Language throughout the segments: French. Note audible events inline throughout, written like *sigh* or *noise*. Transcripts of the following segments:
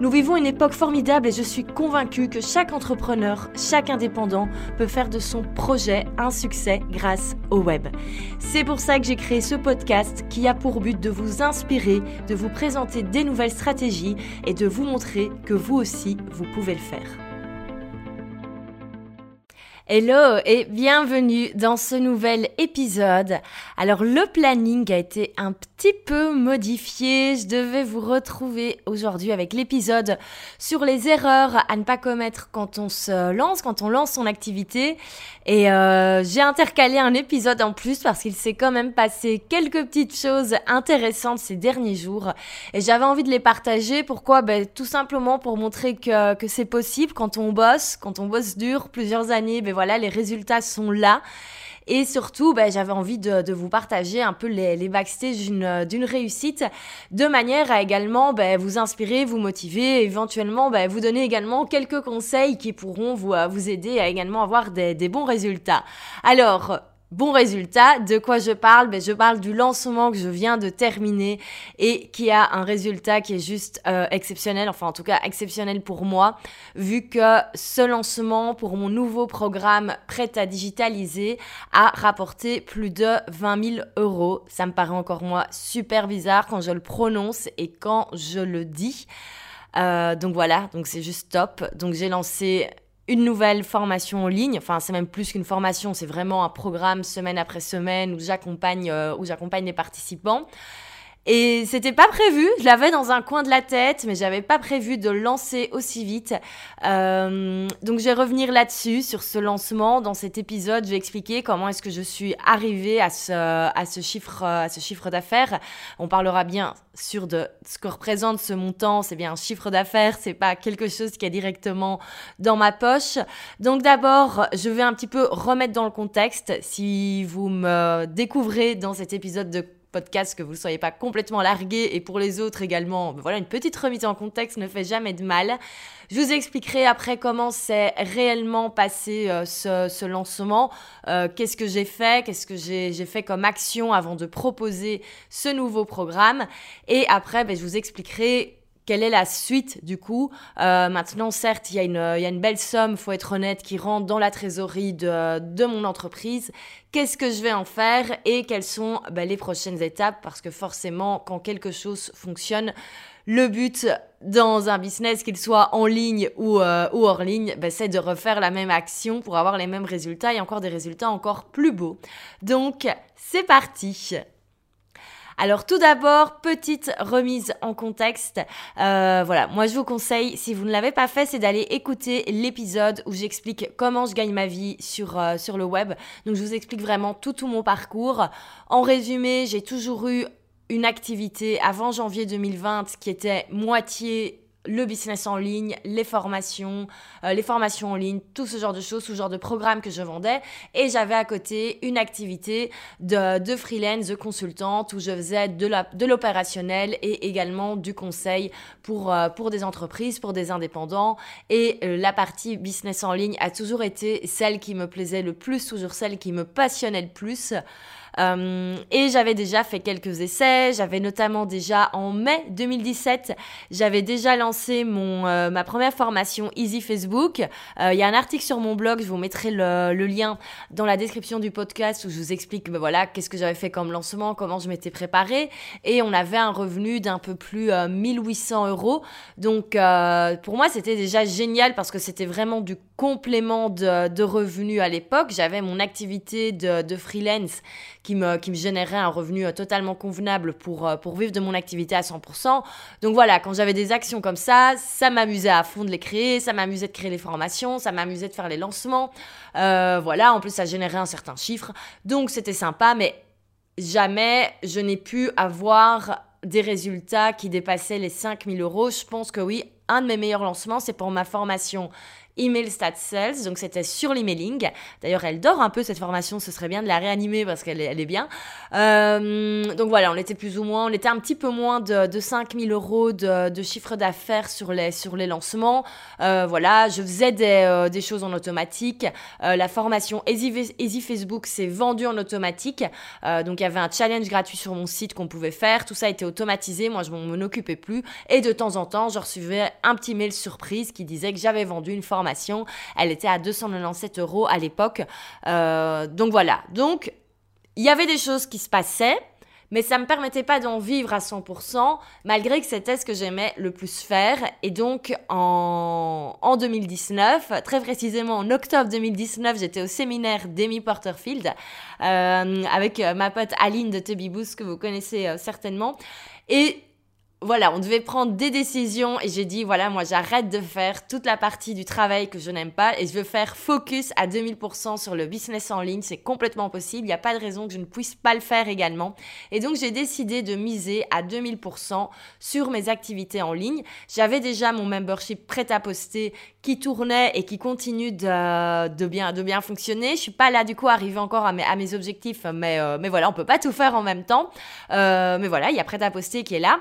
Nous vivons une époque formidable et je suis convaincue que chaque entrepreneur, chaque indépendant peut faire de son projet un succès grâce au web. C'est pour ça que j'ai créé ce podcast qui a pour but de vous inspirer, de vous présenter des nouvelles stratégies et de vous montrer que vous aussi, vous pouvez le faire. Hello et bienvenue dans ce nouvel épisode. Alors le planning a été un petit peu modifié. Je devais vous retrouver aujourd'hui avec l'épisode sur les erreurs à ne pas commettre quand on se lance, quand on lance son activité. Et euh, j'ai intercalé un épisode en plus parce qu'il s'est quand même passé quelques petites choses intéressantes ces derniers jours. Et j'avais envie de les partager. Pourquoi? Ben, Tout simplement pour montrer que, que c'est possible quand on bosse, quand on bosse dur plusieurs années. Ben, voilà, les résultats sont là. Et surtout, ben, j'avais envie de, vous partager un peu les, les backstage d'une réussite, de manière à également ben, vous inspirer, vous motiver, éventuellement ben, vous donner également quelques conseils qui pourront vous, euh, vous aider à également avoir des, des bons résultats. Alors, bon résultat. De quoi je parle? Ben, Je parle du lancement que je viens de terminer et qui a un résultat qui est juste euh, exceptionnel, enfin en tout cas exceptionnel pour moi, vu que ce lancement pour mon nouveau programme prêt à digitaliser a rapporté plus de 20 000 euros. Ça me paraît encore moi super bizarre quand je le prononce et quand je le dis. Euh, donc voilà, donc c'est juste top. Donc j'ai lancé une nouvelle formation en ligne. Enfin, c'est même plus qu'une formation, c'est vraiment un programme semaine après semaine où j'accompagne euh, où j'accompagne les participants. Et c'était pas prévu, je l'avais dans un coin de la tête, mais j'avais pas prévu de lancer aussi vite. Euh, donc je vais revenir là-dessus, sur ce lancement. Dans cet épisode, je vais expliquer comment est-ce que je suis arrivée à ce, à ce chiffre, à ce chiffre d'affaires. On parlera bien sûr de ce que représente ce montant. C'est bien un chiffre d'affaires, c'est pas quelque chose qui est directement dans ma poche. Donc d'abord, je vais un petit peu remettre dans le contexte. Si vous me découvrez dans cet épisode de podcast, que vous ne soyez pas complètement largué et pour les autres également, ben voilà, une petite remise en contexte ne fait jamais de mal. Je vous expliquerai après comment s'est réellement passé euh, ce, lancement, euh, qu'est-ce que j'ai fait, qu'est-ce que j'ai fait comme action avant de proposer ce nouveau programme? Et après, ben, je vous expliquerai quelle est la suite du coup euh, Maintenant, certes, il y, a une, y a une belle somme, faut être honnête, qui rentre dans la trésorerie de, de mon entreprise. Qu'est-ce que je vais en faire et quelles sont ben, les prochaines étapes? Parce que forcément, quand quelque chose fonctionne, le but dans un business, qu'il soit en ligne ou, euh, ou hors ligne, ben, c'est de refaire la même action pour avoir les mêmes résultats et encore des résultats encore plus beaux. Donc, c'est parti alors tout d'abord, petite remise en contexte. Euh, voilà, moi je vous conseille, si vous ne l'avez pas fait, c'est d'aller écouter l'épisode où j'explique comment je gagne ma vie sur, euh, sur le web. Donc je vous explique vraiment tout, tout mon parcours. En résumé, j'ai toujours eu une activité avant janvier 2020 qui était moitié le business en ligne, les formations, euh, les formations en ligne, tout ce genre de choses, ce genre de programme que je vendais. Et j'avais à côté une activité de, de freelance, de consultante, où je faisais de l'opérationnel et également du conseil pour, euh, pour des entreprises, pour des indépendants. Et euh, la partie business en ligne a toujours été celle qui me plaisait le plus, toujours celle qui me passionnait le plus. Euh, et j'avais déjà fait quelques essais. J'avais notamment déjà en mai 2017, j'avais déjà lancé mon euh, ma première formation Easy Facebook. Euh, il y a un article sur mon blog, je vous mettrai le, lien dans la description du podcast où je vous explique ben voilà qu'est-ce que j'avais fait comme lancement, comment je m'étais préparée. Et on avait un revenu d'un peu plus 1800 euros. Donc pour moi c'était déjà génial parce que c'était vraiment du complément de, revenus à l'époque. J'avais mon activité de freelance qui me, qui me générait un revenu euh, totalement convenable pour, euh, pour vivre de mon activité à 100%. Donc voilà, quand j'avais des actions comme ça, ça m'amusait à fond de les créer, ça m'amusait de créer les formations, ça m'amusait de faire les lancements. Euh, voilà, en plus ça générait un certain chiffre. Donc c'était sympa, mais jamais je n'ai pu avoir des résultats qui dépassaient les 5000 euros. Je pense que oui, un de mes meilleurs lancements, c'est pour ma formation Email Stat Sales, donc c'était sur l'emailing. D'ailleurs, elle dort un peu cette formation, ce serait bien de la réanimer parce qu'elle est, bien. Euh, donc voilà, on était plus ou moins, on était un petit peu moins de, de 5000 euros de, chiffre d'affaires sur les, sur les lancements. Euh, voilà, je faisais des, euh, des choses en automatique. La formation Easy, Facebook s'est vendue en automatique. Donc il y avait un challenge gratuit sur mon site qu'on pouvait faire. Tout ça été automatisé. Moi, je m'en occupais plus. Et de temps en temps, je recevais un petit mail surprise qui disait que j'avais vendu une formation elle était à 297 euros à l'époque. Euh, donc voilà. Donc, il y avait des choses qui se passaient mais ça me permettait pas d'en vivre à 100%, malgré que c'était ce que j'aimais le plus faire. Et donc, en, en 2019, très précisément en octobre 2019, j'étais au séminaire d'Amy Porterfield euh, avec euh, ma pote Aline de Tubby Boost, que vous connaissez certainement. Et voilà, on devait prendre des décisions et j'ai dit, voilà, moi j'arrête de faire toute la partie du travail que je n'aime pas et je veux faire focus à 2000% sur le business en ligne. C'est complètement possible, il n'y a pas de raison que je ne puisse pas le faire également. Et donc j'ai décidé de miser à 2000% sur mes activités en ligne. J'avais déjà mon membership prêt à poster qui tournait et qui continue de, bien, de bien fonctionner. Je suis pas là du coup arrivé encore à mes, à mes objectifs, mais, euh, mais voilà, on peut pas tout faire en même temps. Euh, mais voilà, il y a prêt à poster qui est là.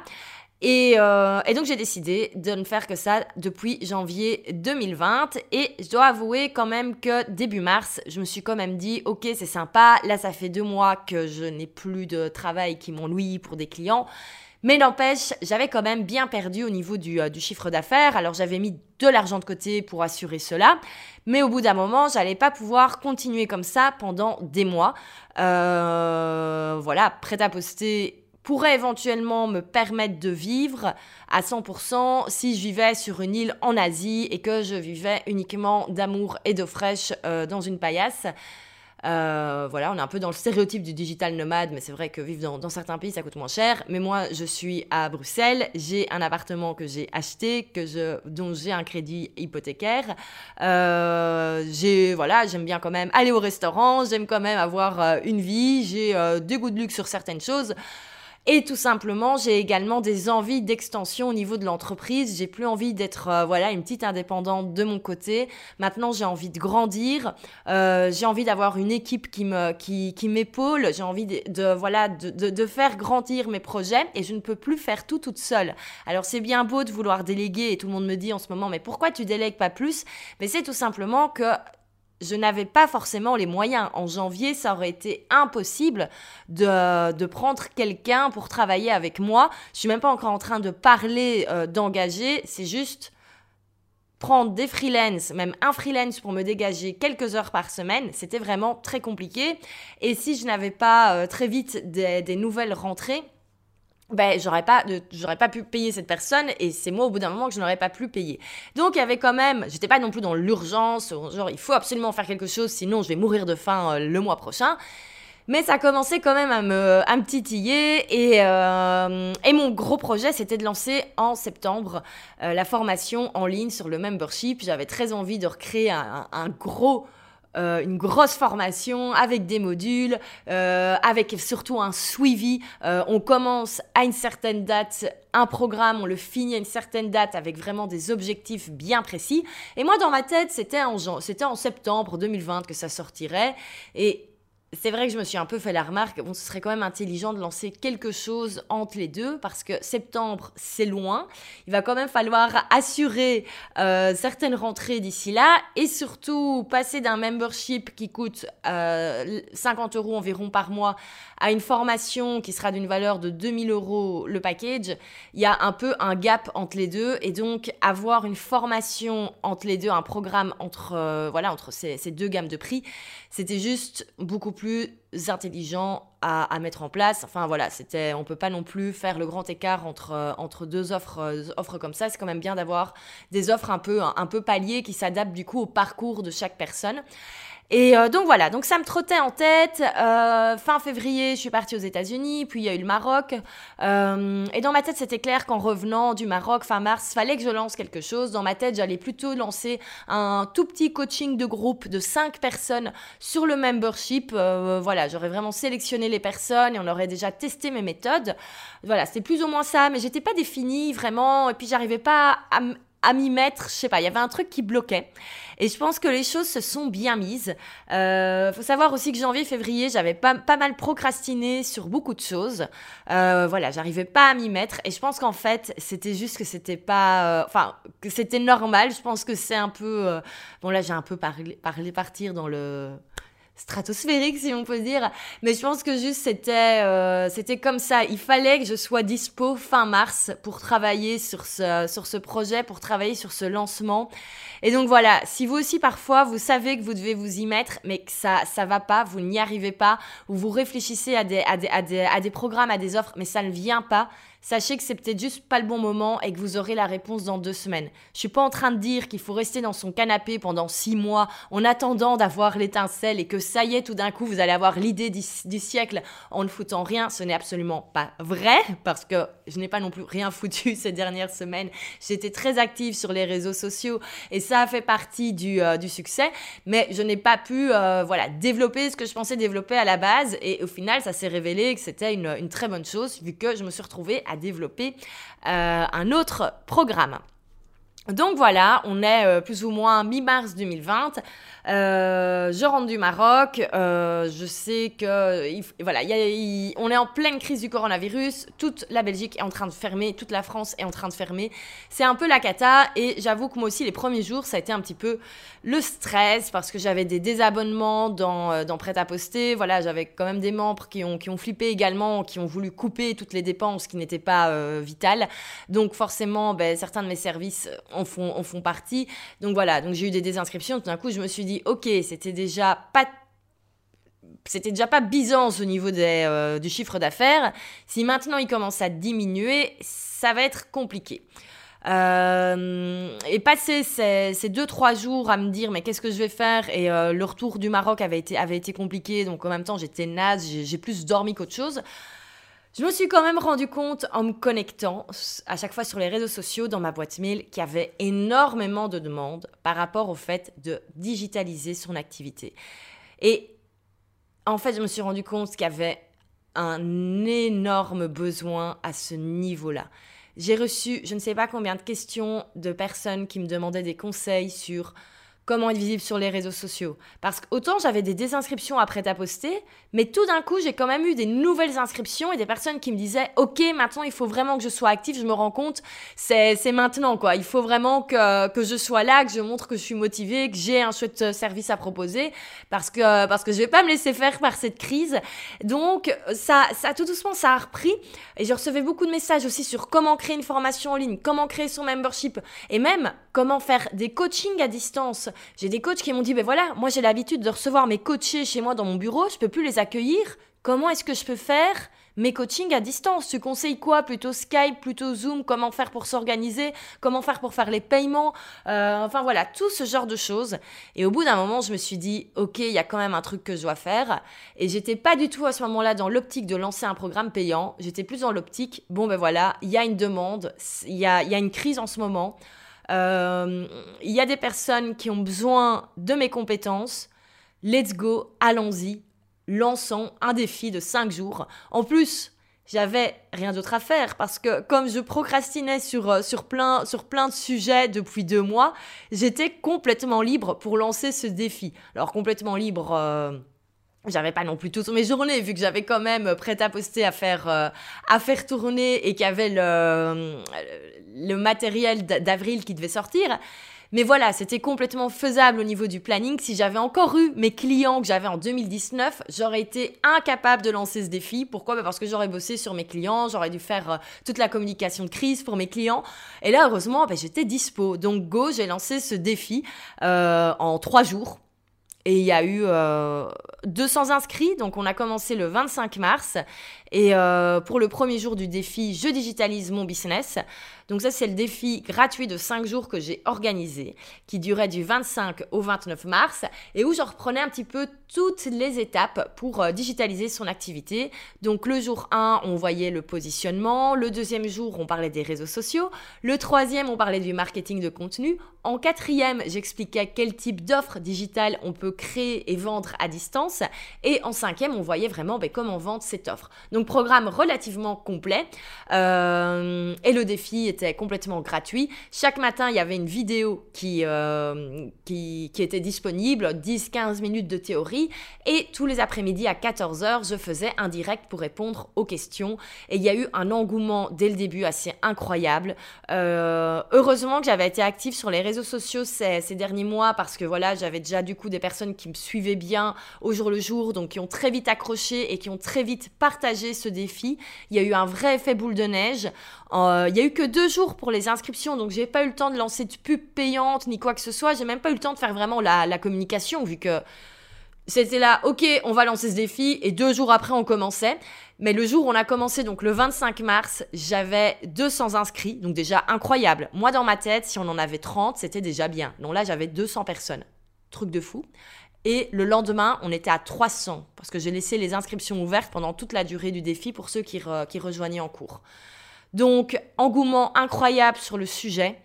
Euh, et, donc j'ai décidé de ne faire que ça depuis janvier 2020. Et je dois avouer quand même que début mars, je me suis quand même dit, ok c'est sympa, là ça fait deux mois que je n'ai plus de travail qui loué pour des clients. Mais n'empêche, j'avais quand même bien perdu au niveau du, euh, chiffre d'affaires. Alors j'avais mis de l'argent de côté pour assurer cela. Mais au bout d'un moment, j'allais pas pouvoir continuer comme ça pendant des mois. Euh, voilà, prêt à poster pourrait éventuellement me permettre de vivre à 100% si je vivais sur une île en Asie et que je vivais uniquement d'amour et d'eau fraîche euh, dans une paillasse. Euh, voilà, on est un peu dans le stéréotype du digital nomade, mais c'est vrai que vivre dans, certains pays, ça coûte moins cher. Mais moi, je suis à Bruxelles, j'ai un appartement que j'ai acheté, que je, dont j'ai un crédit hypothécaire. Euh, j'ai, voilà, j'aime bien quand même aller au restaurant, j'aime quand même avoir une vie, j'ai des goûts de luxe sur certaines choses. Et tout simplement, j'ai également des envies d'extension au niveau de l'entreprise. J'ai plus envie d'être euh, voilà une petite indépendante de mon côté. Maintenant, j'ai envie de grandir. Euh, j'ai envie d'avoir une équipe qui me qui, qui m'épaule. J'ai envie de, voilà de, de, de, faire grandir mes projets et je ne peux plus faire tout toute seule. Alors c'est bien beau de vouloir déléguer et tout le monde me dit en ce moment mais pourquoi tu délègues pas plus? Mais c'est tout simplement que je n'avais pas forcément les moyens. En janvier, ça aurait été impossible de, prendre quelqu'un pour travailler avec moi. Je suis même pas encore en train de parler euh, d'engager, c'est juste prendre des freelances, même un freelance pour me dégager quelques heures par semaine, c'était vraiment très compliqué. Et si je n'avais pas euh, très vite des nouvelles rentrées, ben j'aurais pas j'aurais pas pu payer cette personne et c'est moi au bout d'un moment que je n'aurais pas pu payer. Donc il y avait quand même, j'étais pas non plus dans l'urgence, genre il faut absolument faire quelque chose sinon je vais mourir de faim euh, le mois prochain. Mais ça commençait quand même à me, à me titiller et, euh, et mon gros projet c'était de lancer en septembre euh, la formation en ligne sur le membership. J'avais très envie de recréer un, un gros euh, une grosse formation avec des modules, euh, avec surtout un suivi. Euh, on commence à une certaine date un programme, on le finit à une certaine date avec vraiment des objectifs bien précis. Et moi, dans ma tête, c'était en, en septembre 2020 que ça sortirait. Et c'est vrai que je me suis un peu fait la remarque, bon, ce serait quand même intelligent de lancer quelque chose entre les deux, parce que septembre, c'est loin. Il va quand même falloir assurer euh, certaines rentrées d'ici là, et surtout passer d'un membership qui coûte euh, 50 euros environ par mois à une formation qui sera d'une valeur de 2000 euros le package. Il y a un peu un gap entre les deux, et donc avoir une formation entre les deux, un programme entre, euh, voilà, entre ces, ces deux gammes de prix, c'était juste beaucoup plus intelligent à, mettre en place. Enfin voilà, c'était, on peut pas non plus faire le grand écart entre, euh, entre deux offres, euh, offres comme ça. C'est quand même bien d'avoir des offres un peu, un, un peu paliers qui s'adaptent du coup au parcours de chaque personne. Et euh, donc voilà, donc ça me trottait en tête. Euh, fin février, je suis partie aux États-Unis, puis il y a eu le Maroc. Euh, et dans ma tête, c'était clair qu'en revenant du Maroc fin mars, fallait que je lance quelque chose. Dans ma tête, j'allais plutôt lancer un tout petit coaching de groupe de cinq personnes sur le membership. voilà, j'aurais vraiment sélectionné les personnes et on aurait déjà testé mes méthodes. Voilà, c'était plus ou moins ça, mais j'étais pas définie vraiment. Et puis j'arrivais pas à à m'y mettre, je sais pas, il y avait un truc qui bloquait. Et je pense que les choses se sont bien mises. Euh, faut savoir aussi que janvier, février, j'avais pas, mal procrastiné sur beaucoup de choses. Euh, voilà, j'arrivais pas à m'y mettre. Et je pense qu'en fait, c'était juste que c'était pas, euh, enfin, que c'était normal. Je pense que c'est un peu, euh, bon là, j'ai un peu parlé, parlé partir dans le stratosphérique si on peut dire. Mais je pense que juste c'était euh, c'était comme ça. Il fallait que je sois dispo fin mars pour travailler sur ce sur ce projet pour travailler sur ce lancement. Et donc voilà si vous aussi parfois vous savez que vous devez vous y mettre mais que ça ça va pas vous n'y arrivez pas ou vous réfléchissez à des à des, à des, à des programmes à des offres mais ça ne vient pas sachez que c'est peut-être juste pas le bon moment et que vous aurez la réponse dans deux semaines. Je suis pas en train de dire qu'il faut rester dans son canapé pendant six mois en attendant d'avoir l'étincelle et que ça y est, tout d'un coup, vous allez avoir l'idée du, siècle en ne foutant rien. Ce n'est absolument pas vrai parce que je n'ai pas non plus rien foutu *laughs* ces dernières semaines. J'étais très active sur les réseaux sociaux et ça a fait partie du, euh, succès, mais je n'ai pas pu euh, voilà, développer ce que je pensais développer à la base et au final, ça s'est révélé que c'était une, une très bonne chose vu que je me suis retrouvée à développer euh, un autre programme. Donc voilà, on est euh, plus ou moins mi-mars 2020. Euh, je rentre du Maroc. Euh, je sais que voilà, on est en pleine crise du coronavirus. Toute la Belgique est en train de fermer, toute la France est en train de fermer. C'est un peu la cata. Et j'avoue que moi aussi, les premiers jours, ça a été un petit peu le stress parce que j'avais des désabonnements dans, euh, dans Prêt à poster. Voilà, j'avais quand même des membres qui ont, qui ont flippé également, qui ont voulu couper toutes les dépenses qui n'étaient pas euh, vitales. Donc forcément, ben, certains de mes services en font, font partie. Donc voilà, donc j'ai eu des désinscriptions. Tout d'un coup, je me suis dit ok, c'était déjà pas c'était déjà pas Byzance au niveau des, euh, du chiffre d'affaires. Si maintenant il commence à diminuer, ça va être compliqué. Euh, et passer ces, ces, deux trois jours à me dire mais qu'est-ce que je vais faire? Et euh, le retour du Maroc avait été avait été compliqué donc en même temps j'étais naze j'ai plus dormi qu'autre chose je me suis quand même rendu compte en me connectant à chaque fois sur les réseaux sociaux dans ma boîte mail qu'il y avait énormément de demandes par rapport au fait de digitaliser son activité. Et en fait, je me suis rendu compte qu'il y avait un énorme besoin à ce niveau-là. J'ai reçu je ne sais pas combien de questions de personnes qui me demandaient des conseils sur comment être visible sur les réseaux sociaux. Parce qu'autant j'avais des désinscriptions après ta poster, mais tout d'un coup j'ai quand même eu des nouvelles inscriptions et des personnes qui me disaient ok maintenant il faut vraiment que je sois active, je me rends compte c'est maintenant quoi, il faut vraiment que, que je sois là, que je montre que je suis motivée, que j'ai un chouette euh, service à proposer. Parce que parce que je vais pas me laisser faire par cette crise. Donc ça ça tout doucement ça a repris. Et je recevais beaucoup de messages aussi sur comment créer une formation en ligne, comment créer son membership. Et même comment faire des coachings à distance j'ai des coachs qui m'ont dit, ben voilà, moi j'ai l'habitude de recevoir mes coachés chez moi dans mon bureau, je peux plus les accueillir. Comment est-ce que je peux faire mes coachings à distance? Tu conseilles quoi? Plutôt Skype, plutôt Zoom? Comment faire pour s'organiser? Comment faire pour faire les paiements? Euh, Enfin voilà, tout ce genre de choses. Et au bout d'un moment, je me suis dit, ok, il y a quand même un truc que je dois faire. Et j'étais pas du tout à ce moment-là dans l'optique de lancer un programme payant. J'étais plus dans l'optique, bon ben voilà, il y a une demande, il y a, y a une crise en ce moment. Euh, il y a des personnes qui ont besoin de mes compétences. Let's go, allons-y, lançons un défi de 5 jours. En plus, j'avais rien d'autre à faire parce que comme je procrastinais sur, euh, sur, plein, sur plein de sujets depuis deux mois, j'étais complètement libre pour lancer ce défi. Alors complètement libre... Euh, j'avais pas non plus toutes mes journées vu que j'avais quand même prêt à poster à faire euh, à faire tourner et qu'il y avait le le matériel d'avril qui devait sortir mais voilà, c'était complètement faisable au niveau du planning. Si j'avais encore eu mes clients que j'avais en 2019, j'aurais été incapable de lancer ce défi. Pourquoi? Bah Parce que j'aurais bossé sur mes clients, j'aurais dû faire euh, toute la communication de crise pour mes clients. Et là, heureusement, bah, j'étais dispo. Donc, go, j'ai lancé ce défi euh, en trois jours. Et il y a eu euh, 200 inscrits, donc on a commencé le 25 mars. Et euh, pour le premier jour du défi, je digitalise mon business. Donc ça, c'est le défi gratuit de 5 jours que j'ai organisé, qui durait du 25 au 29 mars, et où je reprenais un petit peu toutes les étapes pour euh, digitaliser son activité. Donc le jour 1, on voyait le positionnement. Le deuxième jour, on parlait des réseaux sociaux. Le troisième, on parlait du marketing de contenu. En quatrième, j'expliquais quel type d'offres digitales on peut créer et vendre à distance. Et en cinquième, on voyait vraiment ben, comment vendre cette offre. Programme relativement complet. Euh, et le défi était complètement gratuit. Chaque matin, il y avait une vidéo qui, euh, qui, était disponible, 10-15 minutes de théorie. Et tous les après-midi à 14h, je faisais un direct pour répondre aux questions. Et il y a eu un engouement dès le début assez incroyable. Euh, heureusement que j'avais été active sur les réseaux sociaux ces, ces derniers mois parce que voilà, j'avais déjà du coup des personnes qui me suivaient bien au jour le jour, donc qui ont très vite accroché et qui ont très vite partagé ce défi. Il y a eu un vrai effet boule de neige. Euh, il y a eu que deux jours pour les inscriptions, donc j'ai pas eu le temps de lancer de pub payante ni quoi que ce soit. J'ai même pas eu le temps de faire vraiment la, la communication vu que c'était là, ok, on va lancer ce défi, et deux jours après, on commençait. Mais le jour où on a commencé, donc le 25 mars, j'avais 200 inscrits, donc déjà incroyable. Moi, dans ma tête, si on en avait 30, c'était déjà bien. Donc là, j'avais 200 personnes. Truc de fou. Et le lendemain, on était à 300, parce que j'ai laissé les inscriptions ouvertes pendant toute la durée du défi pour ceux qui, rejoignaient en cours. Donc, engouement incroyable sur le sujet.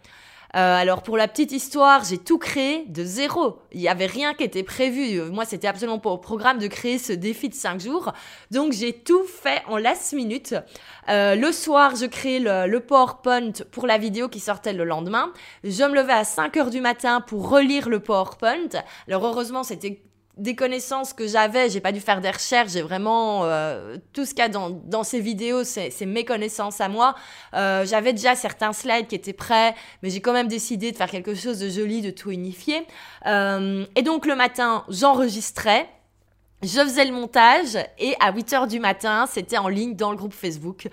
Euh, alors pour la petite histoire, j'ai tout créé de zéro. Il n'y avait rien qui était prévu. Moi, c'était absolument pas au programme de créer ce défi de 5 jours. Donc j'ai tout fait en last minute. Euh, le soir, je crée le, le, PowerPoint pour la vidéo qui sortait le lendemain. Je me levais à 5 heures du matin pour relire le PowerPoint. Alors heureusement, c'était des connaissances que j'avais, j'ai pas dû faire des recherches, j'ai vraiment euh, tout ce qu'il y a dans, dans ces vidéos, c'est mes connaissances à moi. Euh, j'avais déjà certains slides qui étaient prêts, mais j'ai quand même décidé de faire quelque chose de joli, de tout unifier. Euh, et donc le matin, j'enregistrais je faisais le montage et à 8 heures du matin, c'était en ligne dans le groupe Facebook.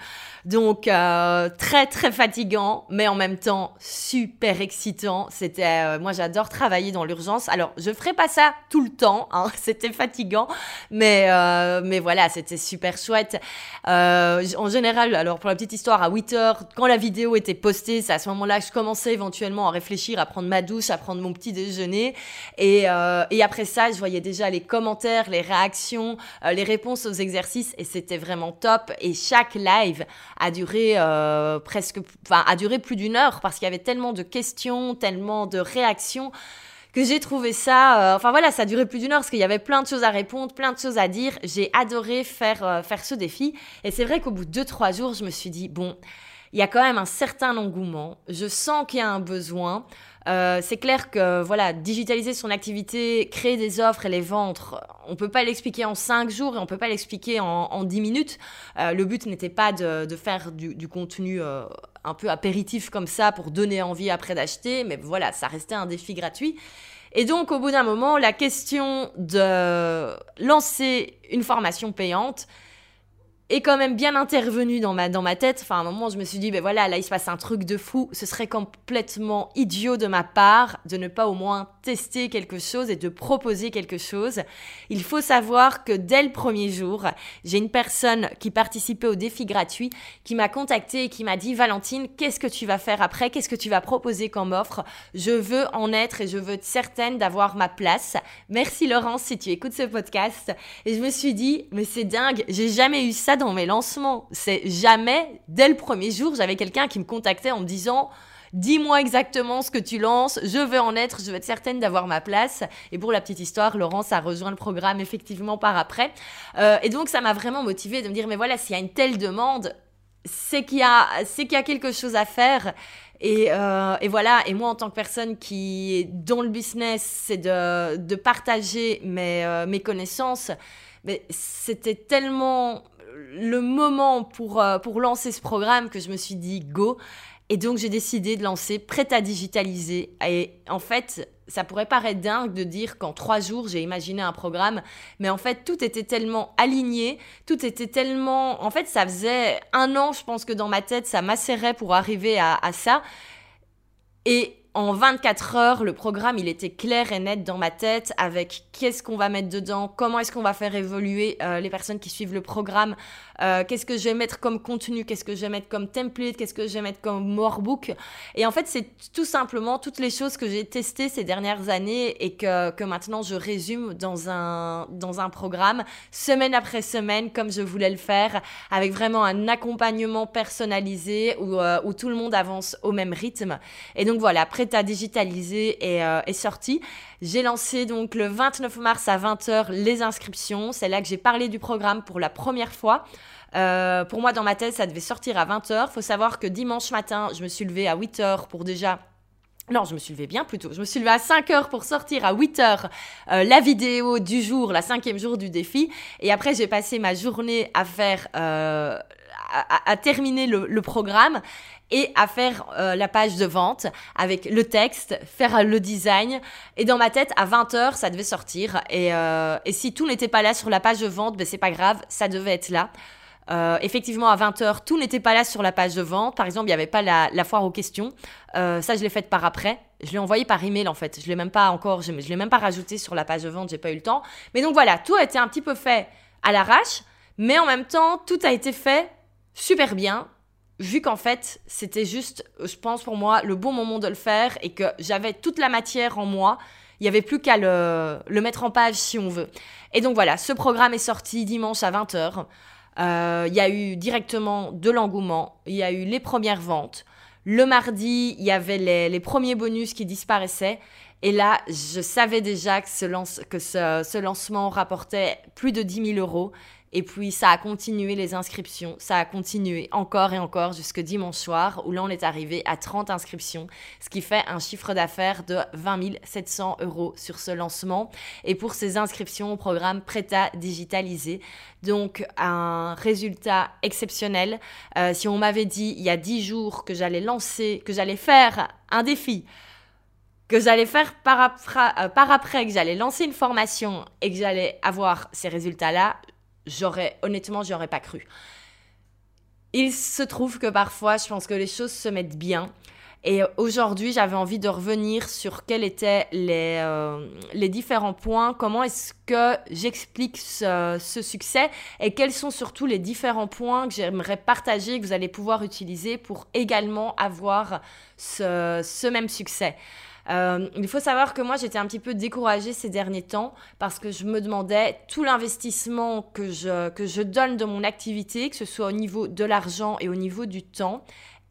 Donc euh, très très fatigant, mais en même temps super excitant. C'était, euh, moi j'adore travailler dans l'urgence. Alors je ferai pas ça tout le temps, hein. *laughs* c'était fatigant, mais euh, mais voilà, c'était super chouette. en général, alors pour la petite histoire, à 8 heures, quand la vidéo était postée, c'est à ce moment-là que je commençais éventuellement à réfléchir, à prendre ma douche, à prendre mon petit déjeuner, et et après ça, je voyais déjà les commentaires, les réactions, euh, les réponses aux exercices et c'était vraiment top. Et chaque live a duré euh, presque, enfin, a duré plus d'une heure parce qu'il y avait tellement de questions, tellement de réactions que j'ai trouvé ça, euh, enfin voilà, ça a duré plus d'une heure parce qu'il y avait plein de choses à répondre, plein de choses à dire. J'ai adoré faire, faire ce défi. Et c'est vrai qu'au bout de deux, trois jours, je me suis dit, bon, il y a quand même un certain engouement. Je sens qu'il y a un besoin. Euh, c'est clair que voilà, digitaliser son activité, créer des offres et les vendre, on peut pas l'expliquer en 5 jours et on peut pas l'expliquer en, en 10 minutes. Euh, le but n'était pas de, de, faire du, du contenu euh, un peu apéritif comme ça pour donner envie après d'acheter, mais voilà, ça restait un défi gratuit. Et donc, au bout d'un moment, la question de lancer une formation payante, est quand même bien intervenu dans ma, dans ma tête. Enfin, à un moment, je me suis dit, ben voilà, là, il se passe un truc de fou. Ce serait complètement idiot de ma part de ne pas au moins tester quelque chose et de proposer quelque chose. Il faut savoir que dès le premier jour, j'ai une personne qui participait au défi gratuit qui m'a contacté et qui m'a dit, Valentine, qu'est-ce que tu vas faire après? Qu'est-ce que tu vas proposer comme offre? Je veux en être et je veux être certaine d'avoir ma place. Merci Laurence si tu écoutes ce podcast. Et je me suis dit, mais c'est dingue, j'ai jamais eu ça dans mes lancements. C'est jamais, dès le premier jour, j'avais quelqu'un qui me contactait en me disant Dis-moi exactement ce que tu lances, je veux en être, je veux être certaine d'avoir ma place. Et pour la petite histoire, Laurence a rejoint le programme effectivement par après. Euh, et donc ça m'a vraiment motivée de me dire, mais voilà, s'il y a une telle demande, c'est qu'il y, a, qu'il y a quelque chose à faire. Et, euh, et, voilà, et moi en tant que personne qui est dans le business, c'est de, de partager mes, euh, mes connaissances. Mais c'était tellement le moment pour, euh, pour lancer ce programme que je me suis dit go. Et donc j'ai décidé de lancer Prête à digitaliser. Et en fait, ça pourrait paraître dingue de dire qu'en trois jours j'ai imaginé un programme, mais en fait tout était tellement aligné, tout était tellement... En fait ça faisait un an, je pense que dans ma tête ça macérait pour arriver à, à ça. Et en 24 heures, le programme, il était clair et net dans ma tête avec qu'est-ce qu'on va mettre dedans, comment est-ce qu'on va faire évoluer euh, les personnes qui suivent le programme, euh, qu'est-ce que je vais mettre comme contenu, qu'est-ce que je vais mettre comme template, qu'est-ce que je vais mettre comme workbook. Et en fait, c'est tout simplement toutes les choses que j'ai testées ces dernières années et que, que maintenant je résume dans un, dans un programme, semaine après semaine, comme je voulais le faire, avec vraiment un accompagnement personnalisé où, euh, où tout le monde avance au même rythme. Et donc voilà, prête à digitaliser est, est sorti. J'ai lancé donc le 29 mars à 20h les inscriptions. C'est là que j'ai parlé du programme pour la première fois. Pour moi, dans ma tête, ça devait sortir à 20h. Faut savoir que dimanche matin, je me suis levée à 8h pour déjà non, je me suis levée bien plus tôt. Je me suis levée à 5 heures pour sortir à 8 heures euh, la vidéo du jour, la cinquième jour du défi. Et après, j'ai passé ma journée à faire, euh, à, terminer le, programme et à faire euh, la page de vente avec le texte, faire le design. Et dans ma tête, à 20 heures, ça devait sortir. Et, et si tout n'était pas là sur la page de vente, ben c'est pas grave, ça devait être là. Euh, effectivement, à 20h, tout n'était pas là sur la page de vente. Par exemple, il n'y avait pas la, foire aux questions. Euh, ça, je l'ai faite par après. Je l'ai envoyé par email, en fait. Je l'ai même pas encore, je, l'ai même pas rajouté sur la page de vente, j'ai pas eu le temps. Mais donc voilà, tout a été un petit peu fait à l'arrache. Mais en même temps, tout a été fait super bien. Vu qu'en fait, c'était juste, je pense pour moi, le bon moment de le faire et que j'avais toute la matière en moi. Il n'y avait plus qu'à le, mettre en page si on veut. Et donc voilà, ce programme est sorti dimanche à 20h. Euh, il y a eu directement de l'engouement, il y a eu les premières ventes. Le mardi, il y avait les, premiers bonus qui disparaissaient. Et là, je savais déjà que ce, que ce lancement rapportait plus de 10 000 euros. Et puis ça a continué les inscriptions, ça a continué encore et encore jusque dimanche soir où là on est arrivé à 30 inscriptions, ce qui fait un chiffre d'affaires de 20 700 euros sur ce lancement. Et pour ces inscriptions au programme Prêt à digitaliser, donc un résultat exceptionnel. Euh, si on m'avait dit il y a 10 jours que j'allais lancer, que j'allais faire un défi, que j'allais faire euh, par après, que j'allais lancer une formation et que j'allais avoir ces résultats-là, j'aurais, honnêtement, j'y aurais pas cru. Il se trouve que parfois, je pense que les choses se mettent bien. Et aujourd'hui, j'avais envie de revenir sur quels étaient les, euh, les différents points, comment est-ce que j'explique ce, ce, succès et quels sont surtout les différents points que j'aimerais partager, que vous allez pouvoir utiliser pour également avoir ce, ce même succès. Euh, il faut savoir que moi, j'étais un petit peu découragée ces derniers temps parce que je me demandais tout l'investissement que je, que je donne de mon activité, que ce soit au niveau de l'argent et au niveau du temps.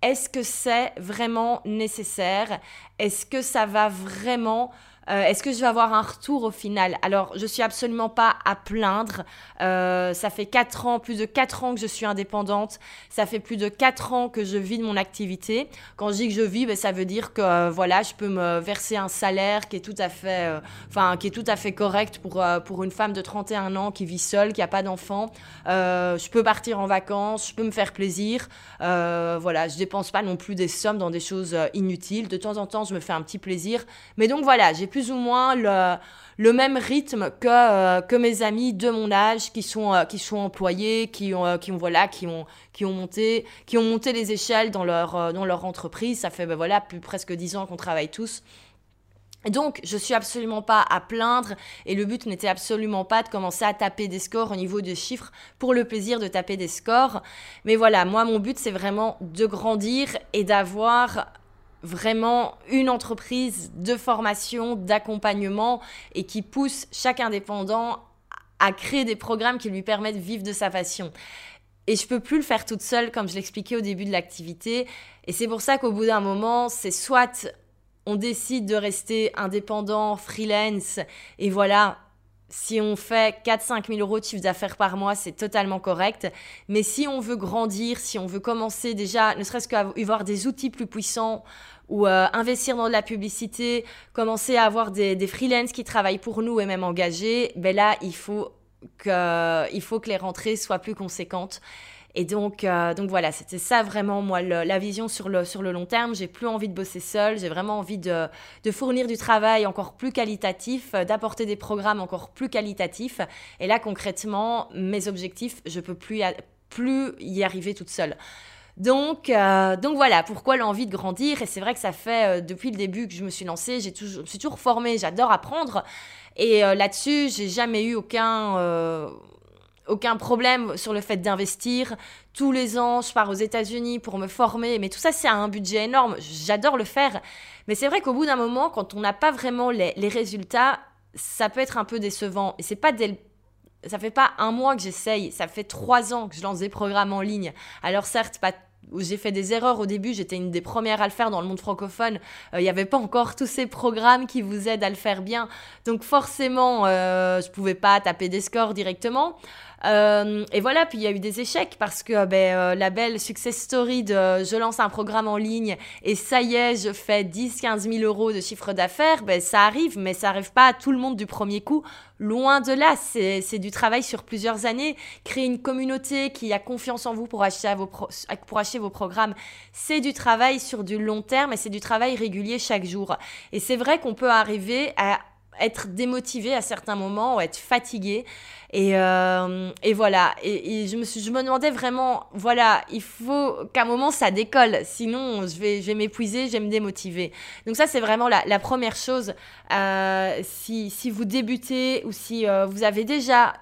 Est-ce que c'est vraiment nécessaire? Est-ce que ça va vraiment euh, est-ce que je vais avoir un retour au final? Alors, je suis absolument pas à plaindre. Euh, ça fait 4 ans, plus de 4 ans que je suis indépendante. Ça fait plus de 4 ans que je vis de mon activité. Quand je dis que je vis, ben, ça veut dire que euh, voilà, je peux me verser un salaire qui est tout à fait, enfin, qui est tout à fait correct pour, pour une femme de 31 ans qui vit seule, qui n'a pas d'enfant. je peux partir en vacances, je peux me faire plaisir. voilà, je dépense pas non plus des sommes dans des choses inutiles. De temps en temps, je me fais un petit plaisir. Mais donc voilà, j'ai plus ou moins le, même rythme que, euh, que mes amis de mon âge qui sont, euh, qui sont employés, qui ont, euh, qui ont, voilà, qui ont, qui ont, monté, qui ont monté les échelles dans leur, dans leur entreprise. Ça fait ben, voilà, plus presque dix ans qu'on travaille tous. Donc, je suis absolument pas à plaindre et le but n'était absolument pas de commencer à taper des scores au niveau des chiffres pour le plaisir de taper des scores. Mais voilà, moi, mon but, c'est vraiment de grandir et d'avoir vraiment une entreprise de formation, d'accompagnement et qui pousse chaque indépendant à créer des programmes qui lui permettent de vivre de sa passion. Et je peux plus le faire toute seule, comme je l'expliquais au début de l'activité. Et c'est pour ça qu'au bout d'un moment, c'est soit on décide de rester indépendant, freelance, et voilà, si on fait 4-5 000 euros de chiffre d'affaires par mois, c'est totalement correct. Mais si on veut grandir, si on veut commencer déjà, ne serait-ce qu'à avoir des outils plus puissants, ou euh, investir dans de la publicité, commencer à avoir des, des freelances qui travaillent pour nous et même engagés, ben là, il faut que, faut que les rentrées soient plus conséquentes. Et donc, euh, donc voilà, c'était ça vraiment, moi, la vision sur le, sur le long terme. J'ai plus envie de bosser seule, j'ai vraiment envie de, de, fournir du travail encore plus qualitatif, euh, d'apporter des programmes encore plus qualitatifs. Et là, concrètement, mes objectifs, je peux plus, plus y arriver toute seule. Donc, euh, donc voilà, pourquoi l'envie de grandir. Et c'est vrai que ça fait euh, depuis le début que je me suis lancée, j'ai toujours, je suis toujours formée, j'adore apprendre. Et euh, là-dessus, j'ai jamais eu aucun, aucun problème sur le fait d'investir. Tous les ans, je pars aux États-Unis pour me former, mais tout ça, c'est un budget énorme. J'adore le faire. Mais c'est vrai qu'au bout d'un moment, quand on n'a pas vraiment les, les, résultats, ça peut être un peu décevant. Et c'est pas dès ça fait pas un mois que j'essaye, ça fait trois ans que je lance des programmes en ligne. Alors certes, j'ai fait des erreurs au début, j'étais une des premières à le faire dans le monde francophone. Il n'y avait pas encore tous ces programmes qui vous aident à le faire bien. Donc forcément, je pouvais pas taper des scores directement. Euh, et voilà, puis il y a eu des échecs parce que ben, euh, la belle success story de je lance un programme en ligne et ça y est, je fais 10-15 000 euros de chiffre d'affaires, ben, ça arrive, mais ça arrive pas à tout le monde du premier coup. Loin de là, c'est du travail sur plusieurs années. Créer une communauté qui a confiance en vous pour acheter, vos, pour acheter vos programmes, c'est du travail sur du long terme et c'est du travail régulier chaque jour. Et c'est vrai qu'on peut arriver à être démotivé à certains moments, ou être fatigué. Et, euh, et voilà. Et, je, me je me demandais vraiment, voilà, il faut qu'à un moment ça décolle. Sinon, je vais, je vais m'épuiser, je vais me démotiver. Donc, ça, c'est vraiment la, la, première chose. Euh, si, si, vous débutez ou si euh, vous avez déjà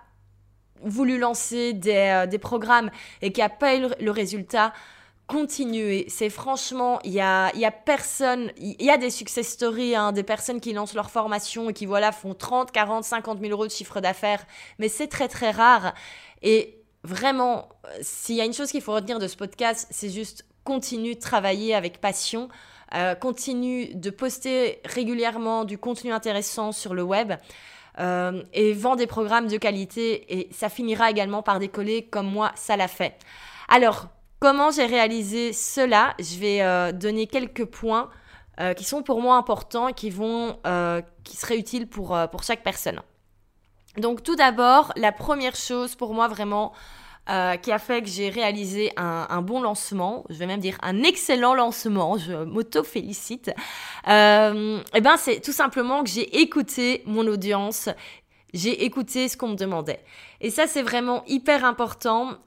voulu lancer des, des programmes et qu'il n'y a pas eu le résultat, continuer. C'est franchement, il y a, y a personne, il y a des success stories, hein, des personnes qui lancent leur formation et qui voilà font 30, 40, 50 000 euros de chiffre d'affaires, mais c'est très très rare. Et vraiment, s'il y a une chose qu'il faut retenir de ce podcast, c'est juste continue de travailler avec passion. Euh, continue de poster régulièrement du contenu intéressant sur le web. Euh, et vend des programmes de qualité et ça finira également par décoller comme moi ça l'a fait. Alors, Comment j'ai réalisé cela Je vais euh, donner quelques points euh, qui sont pour moi importants et qui, vont, euh, qui seraient utiles pour, pour chaque personne. Donc tout d'abord, la première chose pour moi vraiment qui a fait que j'ai réalisé un, bon lancement, je vais même dire un excellent lancement, je m'auto-félicite, eh ben c'est tout simplement que j'ai écouté mon audience, j'ai écouté ce qu'on me demandait. Et ça c'est vraiment hyper important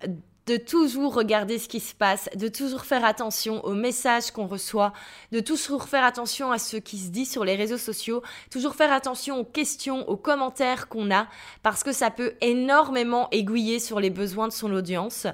de toujours regarder ce qui se passe, de toujours faire attention aux messages qu'on reçoit, de toujours faire attention à ce qui se dit sur les réseaux sociaux, toujours faire attention aux questions, aux commentaires qu'on a, parce que ça peut énormément aiguiller sur les besoins de son audience.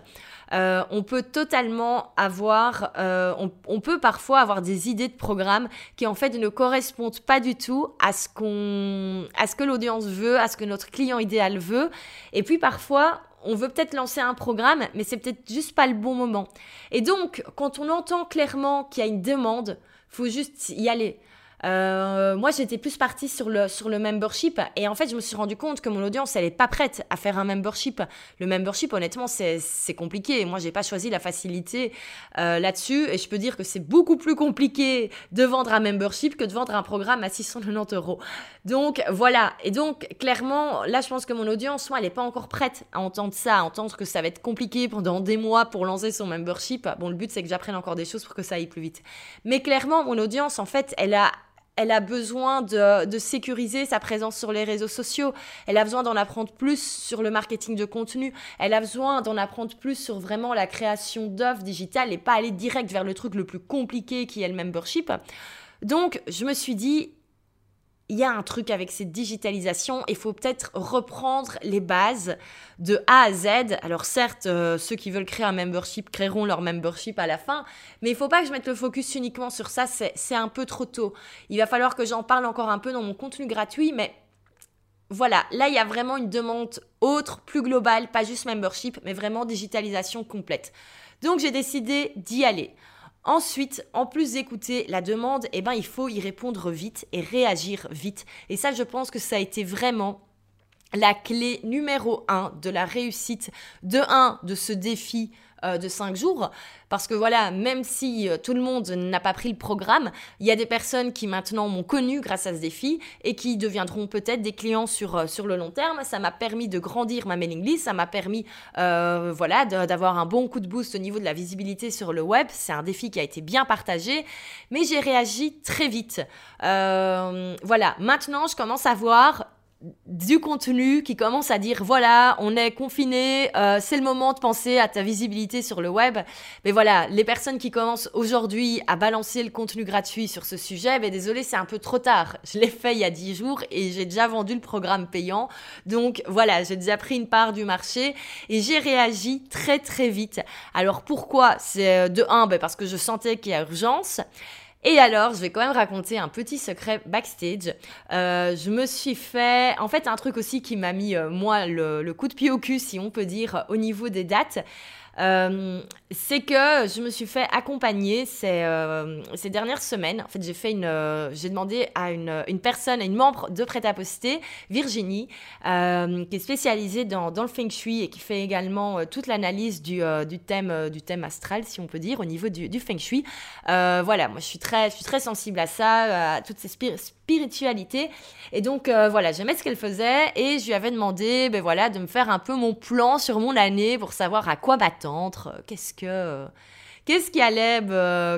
Euh, on peut totalement avoir, euh, on, peut parfois avoir des idées de programmes qui en fait ne correspondent pas du tout à ce qu'on, à ce que l'audience veut, à ce que notre client idéal veut. Et puis parfois, on veut peut-être lancer un programme, mais c'est peut-être juste pas le bon moment. Et donc, quand on entend clairement qu'il y a une demande, faut juste y aller. Euh, moi, j'étais plus partie sur le, sur le membership et en fait, je me suis rendu compte que mon audience, elle est pas prête à faire un membership. Le membership, honnêtement, c'est compliqué. Moi, j'ai pas choisi la facilité euh, là-dessus et je peux dire que c'est beaucoup plus compliqué de vendre un membership que de vendre un programme à 690 euros. Donc, voilà. Et donc, clairement, là, je pense que mon audience, moi, elle est pas encore prête à entendre ça, à entendre que ça va être compliqué pendant des mois pour lancer son membership. Bon, le but, c'est que j'apprenne encore des choses pour que ça aille plus vite. Mais clairement, mon audience, en fait, elle a elle a besoin de, sécuriser sa présence sur les réseaux sociaux. Elle a besoin d'en apprendre plus sur le marketing de contenu. Elle a besoin d'en apprendre plus sur vraiment la création d'offres digitales et pas aller direct vers le truc le plus compliqué qui est le membership. Donc, je me suis dit, il y a un truc avec cette digitalisation, il faut peut-être reprendre les bases de A à Z. Alors certes, euh, ceux qui veulent créer un membership créeront leur membership à la fin, mais il faut pas que je mette le focus uniquement sur ça, c'est un peu trop tôt. Il va falloir que j'en parle encore un peu dans mon contenu gratuit, mais voilà, là il y a vraiment une demande autre, plus globale, pas juste membership, mais vraiment digitalisation complète. Donc j'ai décidé d'y aller. Ensuite, en plus d'écouter la demande, eh ben, il faut y répondre vite et réagir vite. Et ça, je pense que ça a été vraiment la clé numéro un de la réussite de un de ce défi euh, de 5 jours. Parce que voilà, même si euh, tout le monde n'a pas pris le programme, il y a des personnes qui maintenant m'ont connu grâce à ce défi et qui deviendront peut-être des clients sur, euh, sur le long terme. Ça m'a permis de grandir ma mailing list, ça m'a permis voilà, d'avoir un bon coup de boost au niveau de la visibilité sur le web. C'est un défi qui a été bien partagé, mais j'ai réagi très vite. voilà, maintenant je commence à voir du contenu qui commence à dire voilà, on est confiné, euh, c'est le moment de penser à ta visibilité sur le web. Mais voilà, les personnes qui commencent aujourd'hui à balancer le contenu gratuit sur ce sujet, ben désolé, c'est un peu trop tard. Je l'ai fait il y a 10 jours et j'ai déjà vendu le programme payant. Donc voilà, j'ai déjà pris une part du marché et j'ai réagi très très vite. Alors pourquoi? C'est euh, de un, ben parce que je sentais qu'il y a urgence. Et alors, je vais quand même raconter un petit secret backstage. Euh, je me suis fait, en fait, un truc aussi qui m'a mis, euh, moi, le, le, coup de pied au cul, si on peut dire, au niveau des dates. Euh, c'est que je me suis fait accompagner ces, euh, dernières semaines. En fait, euh, j'ai demandé à une, une, personne, une membre de Prêt-à-Poster, Virginie, qui est spécialisée dans, le Feng Shui et qui fait également toute l'analyse du, thème, du thème astral, si on peut dire, au niveau du, du Feng Shui. voilà, moi, je suis très, je suis très sensible à ça, à toutes ces spiritualités. Et donc, voilà, j'aimais ce qu'elle faisait et je lui avais demandé, ben voilà, de me faire un peu mon plan sur mon année pour savoir à quoi m'attendre Qu'est-ce que qu'est-ce qui allait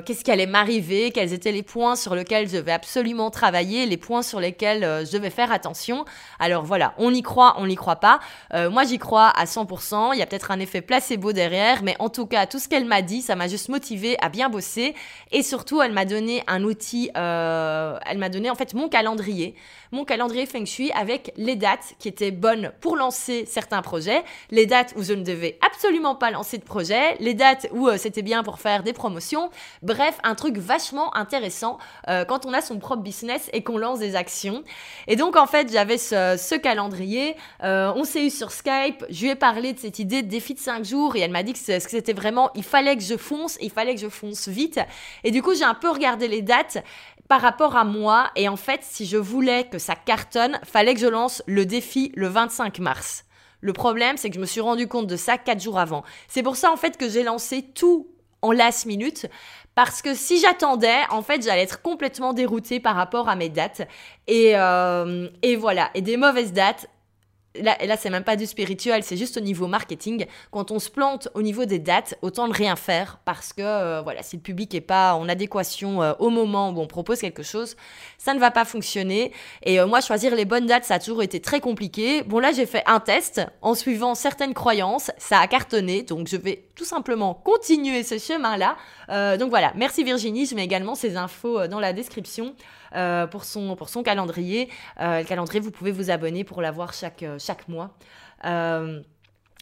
qu'est-ce qui allait m'arriver? Quels étaient les points sur lesquels je devais absolument travailler Les points sur lesquels euh, je devais faire attention? Alors voilà, on y croit, on n'y croit pas. Euh, moi, j'y crois à 100%. Il y a peut-être un effet placebo derrière, mais en tout cas, tout ce qu'elle m'a dit, ça m'a juste motivé à bien bosser. Et surtout, elle m'a donné un outil. Euh, elle m'a donné en fait mon calendrier mon calendrier Feng Shui avec les dates qui étaient bonnes pour lancer certains projets, les dates où je ne devais absolument pas lancer de projet, les dates où euh, c'était bien pour faire des promotions. Bref, un truc vachement intéressant euh, quand on a son propre business et qu'on lance des actions. Et donc en fait, j'avais ce, calendrier, euh, on s'est eu sur Skype, je lui ai parlé de cette idée de défi de 5 jours et elle m'a dit que c'était vraiment, il fallait que je fonce, il fallait que je fonce vite. Et du coup, j'ai un peu regardé les dates par rapport à moi. Et en fait, si je voulais que ça cartonne, fallait que je lance le défi le 25 mars. Le problème, c'est que je me suis rendu compte de ça quatre jours avant. C'est pour ça, en fait, que j'ai lancé tout en last minute. Parce que si j'attendais, en fait, j'allais être complètement déroutée par rapport à mes dates. Et, euh, et voilà. Et des mauvaises dates, là, là c'est même pas du spirituel, c'est juste au niveau marketing. Quand on se plante au niveau des dates, autant ne rien faire parce que euh, voilà, si le public est pas en adéquation euh, au moment où on propose quelque chose, ça ne va pas fonctionner. Et euh, moi, choisir les bonnes dates, ça a toujours été très compliqué. Bon, là, j'ai fait un test en suivant certaines croyances, ça a cartonné, donc je vais tout simplement continuer ce chemin-là. donc voilà, merci Virginie, je mets également ces infos dans la description. Euh, pour, son, pour son calendrier. Euh, le calendrier, vous pouvez vous abonner pour l'avoir chaque, euh, chaque mois.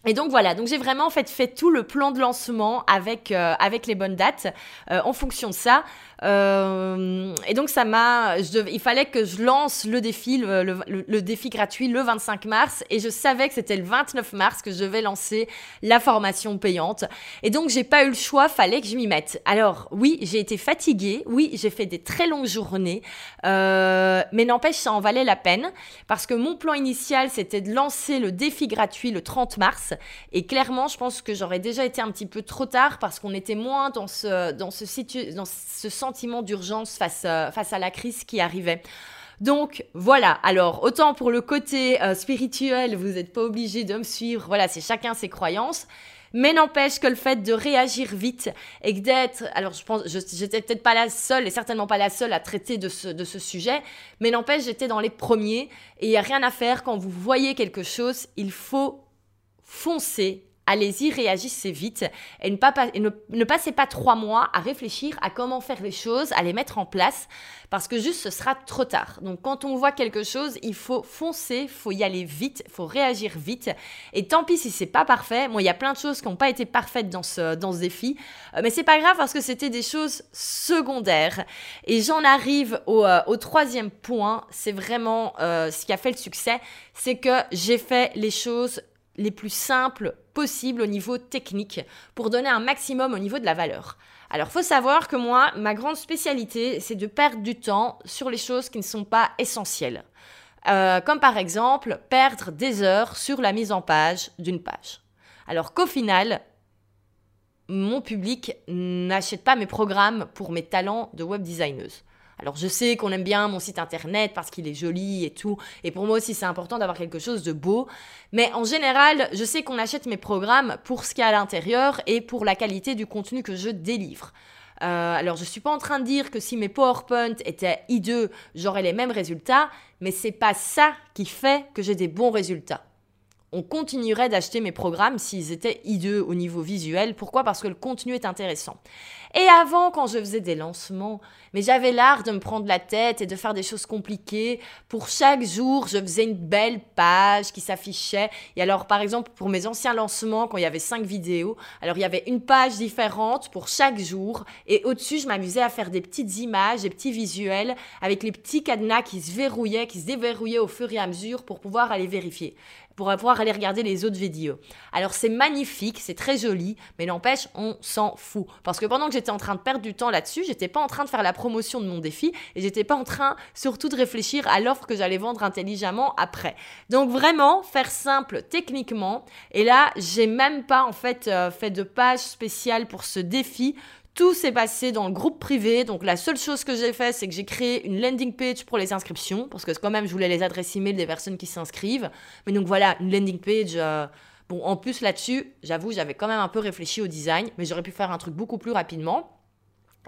Et donc voilà, donc j'ai vraiment en fait fait tout le plan de lancement avec avec les bonnes dates en fonction de ça. Euh, et donc ça m'a, il fallait que je lance le défi, le, défi gratuit le 25 mars, et je savais que c'était le 29 mars que je vais lancer la formation payante. Et donc j'ai pas eu le choix, fallait que je m'y mette. Alors oui, j'ai été fatiguée, oui, j'ai fait des très longues journées, euh, mais n'empêche ça en valait la peine. Parce que mon plan initial c'était de lancer le défi gratuit le 30 mars, et clairement je pense que j'aurais déjà été un petit peu trop tard parce qu'on était moins dans ce dans ce sentiment d'urgence face, euh, face à la crise qui arrivait. Donc voilà, alors autant pour le côté euh, spirituel, vous n'êtes pas obligé de me suivre, voilà, c'est chacun ses croyances. Mais n'empêche que le fait de réagir vite et d'être, alors je pense, j'étais peut-être pas la seule et certainement pas la seule à traiter de ce, de ce sujet, mais n'empêche, j'étais dans les premiers et il n'y a rien à faire. Quand vous voyez quelque chose, il faut foncer Allez-y, réagissez vite et ne, pas, ne, passez pas trois mois à réfléchir à comment faire les choses, à les mettre en place, parce que juste ce sera trop tard. Donc quand on voit quelque chose, il faut foncer, faut y aller vite, faut réagir vite. Et tant pis si c'est pas parfait. Moi, il y a plein de choses qui n'ont pas été parfaites dans ce, dans ce défi, euh, mais c'est pas grave parce que c'était des choses secondaires. Et j'en arrive au, euh, au, troisième point, c'est vraiment euh, ce qui a fait le succès, c'est que j'ai fait les choses les plus simples possibles au niveau technique pour donner un maximum au niveau de la valeur. Alors, faut savoir que moi, ma grande spécialité, c'est de perdre du temps sur les choses qui ne sont pas essentielles. Euh, comme par exemple, perdre des heures sur la mise en page d'une page. Alors qu'au final, mon public n'achète pas mes programmes pour mes talents de web designeuse. Alors je sais qu'on aime bien mon site internet parce qu'il est joli et tout, et pour moi aussi c'est important d'avoir quelque chose de beau, mais en général je sais qu'on achète mes programmes pour ce qu'il y a à l'intérieur et pour la qualité du contenu que je délivre. Euh, alors je suis pas en train de dire que si mes PowerPoint étaient hideux, j'aurais les mêmes résultats, mais c'est pas ça qui fait que j'ai des bons résultats. On continuerait d'acheter mes programmes s'ils étaient hideux au niveau visuel. Pourquoi? Parce que le contenu est intéressant. Et avant, quand je faisais des lancements, mais j'avais l'art de me prendre la tête et de faire des choses compliquées. Pour chaque jour, je faisais une belle page qui s'affichait. Et alors, par exemple, pour mes anciens lancements, quand il y avait cinq vidéos, alors il y avait une page différente pour chaque jour. Et au-dessus, je m'amusais à faire des petites images, des petits visuels avec les petits cadenas qui se verrouillaient, qui se déverrouillaient au fur et à mesure pour pouvoir aller vérifier pour pouvoir aller regarder les autres vidéos. Alors c'est magnifique, c'est très joli, mais n'empêche, on s'en fout. Parce que pendant que j'étais en train de perdre du temps là-dessus, j'étais pas en train de faire la promotion de mon défi et j'étais pas en train surtout de réfléchir à l'offre que j'allais vendre intelligemment après. Donc vraiment, faire simple techniquement. Et là, j'ai même pas en fait euh, fait de page spéciale pour ce défi. Tout s'est passé dans le groupe privé. Donc la seule chose que j'ai fait, c'est que j'ai créé une landing page pour les inscriptions, parce que quand même, je voulais les adresses email des personnes qui s'inscrivent. Mais donc voilà, une landing page. Euh, bon, en plus là-dessus, j'avoue, j'avais quand même un peu réfléchi au design, mais j'aurais pu faire un truc beaucoup plus rapidement.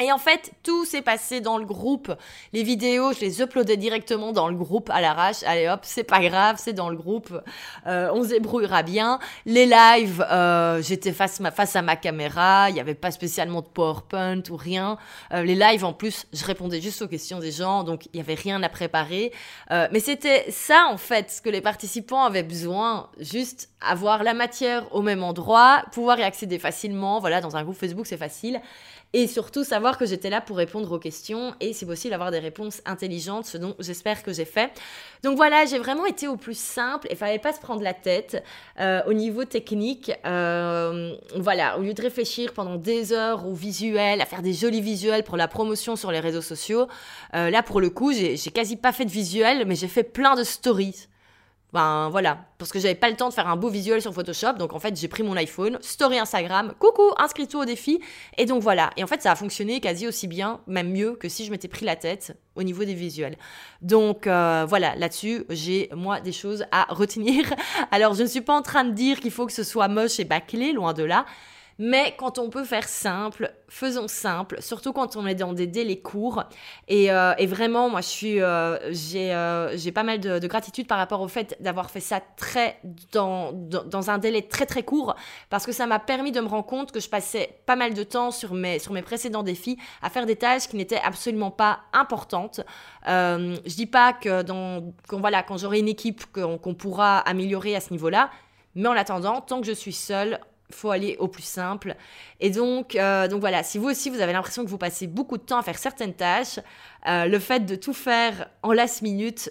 Et en fait, tout s'est passé dans le groupe. Les vidéos, je les uploadais directement dans le groupe à l'arrache. Allez hop, c'est pas grave, c'est dans le groupe. Euh, on se débrouillera bien. Les lives, euh, j'étais face, face à ma caméra. Il n'y avait pas spécialement de PowerPoint ou rien. Euh, les lives, en plus, je répondais juste aux questions des gens, donc il n'y avait rien à préparer. Euh, mais c'était ça, en fait, ce que les participants avaient besoin. Juste avoir la matière au même endroit, pouvoir y accéder facilement. Voilà, dans un groupe Facebook, c'est facile et surtout savoir que j'étais là pour répondre aux questions et c'est possible avoir des réponses intelligentes, ce dont j'espère que j'ai fait. Donc voilà, j'ai vraiment été au plus simple et fallait pas se prendre la tête euh, au niveau technique. Euh, voilà, au lieu de réfléchir pendant des heures au visuel, à faire des jolis visuels pour la promotion sur les réseaux sociaux, euh, là pour le coup, j'ai quasi pas fait de visuel, mais j'ai fait plein de stories. Ben voilà, parce que j'avais pas le temps de faire un beau visuel sur Photoshop, donc en fait j'ai pris mon iPhone, story Instagram, coucou, inscris-toi au défi, et donc voilà. Et en fait ça a fonctionné quasi aussi bien, même mieux que si je m'étais pris la tête au niveau des visuels. Donc euh, voilà, là-dessus j'ai moi des choses à *laughs* retenir. Alors je ne suis pas en train de dire qu'il faut que ce soit moche et bâclé, loin de là. Mais quand on peut faire simple, faisons simple, surtout quand on est dans des délais courts. Et, euh, vraiment, moi, euh, euh, j'ai, pas mal de, gratitude par rapport au fait d'avoir fait ça très dans, dans, un délai très très court, parce que ça m'a permis de me rendre compte que je passais pas mal de temps sur mes, sur mes précédents défis à faire des tâches qui n'étaient absolument pas importantes. je dis pas que quand, voilà, quand j'aurai une équipe qu'on pourra améliorer à ce niveau-là, mais en attendant, tant que je suis seule, faut aller au plus simple. Et donc, euh, donc voilà, si vous aussi vous avez l'impression que vous passez beaucoup de temps à faire certaines tâches, euh, le fait de tout faire en last minute,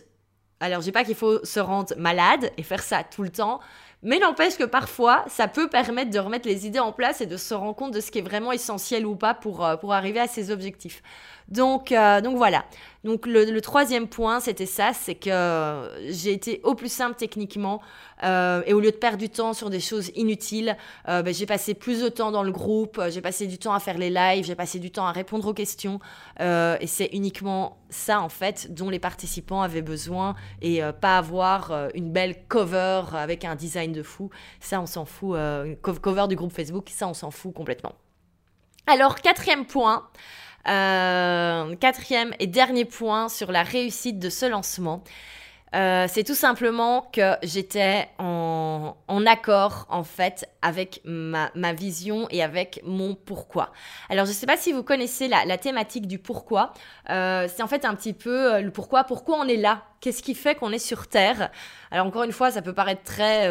alors je dis pas qu'il faut se rendre malade et faire ça tout le temps, mais n'empêche que parfois, ça peut permettre de remettre les idées en place et de se rendre compte de ce qui est vraiment essentiel ou pas pour, euh, pour arriver à ses objectifs. Donc, euh, donc voilà. Donc le, troisième point, c'était ça, c'est que j'ai été au plus simple techniquement euh, et au lieu de perdre du temps sur des choses inutiles, euh, ben, j'ai passé plus de temps dans le groupe, j'ai passé du temps à faire les lives, j'ai passé du temps à répondre aux questions et c'est uniquement ça en fait dont les participants avaient besoin et pas avoir une belle cover avec un design de fou. Ça, on s'en fout. cover du groupe Facebook, ça, on s'en fout complètement. Alors, quatrième point, euh, quatrième et dernier point sur la réussite de ce lancement. Euh, c'est tout simplement que j'étais en, accord en fait avec ma, vision et avec mon pourquoi. Alors je ne sais pas si vous connaissez la, thématique du pourquoi. Euh, c'est en fait un petit peu le pourquoi, pourquoi on est là, qu'est-ce qui fait qu'on est sur Terre? Alors encore une fois, ça peut paraître très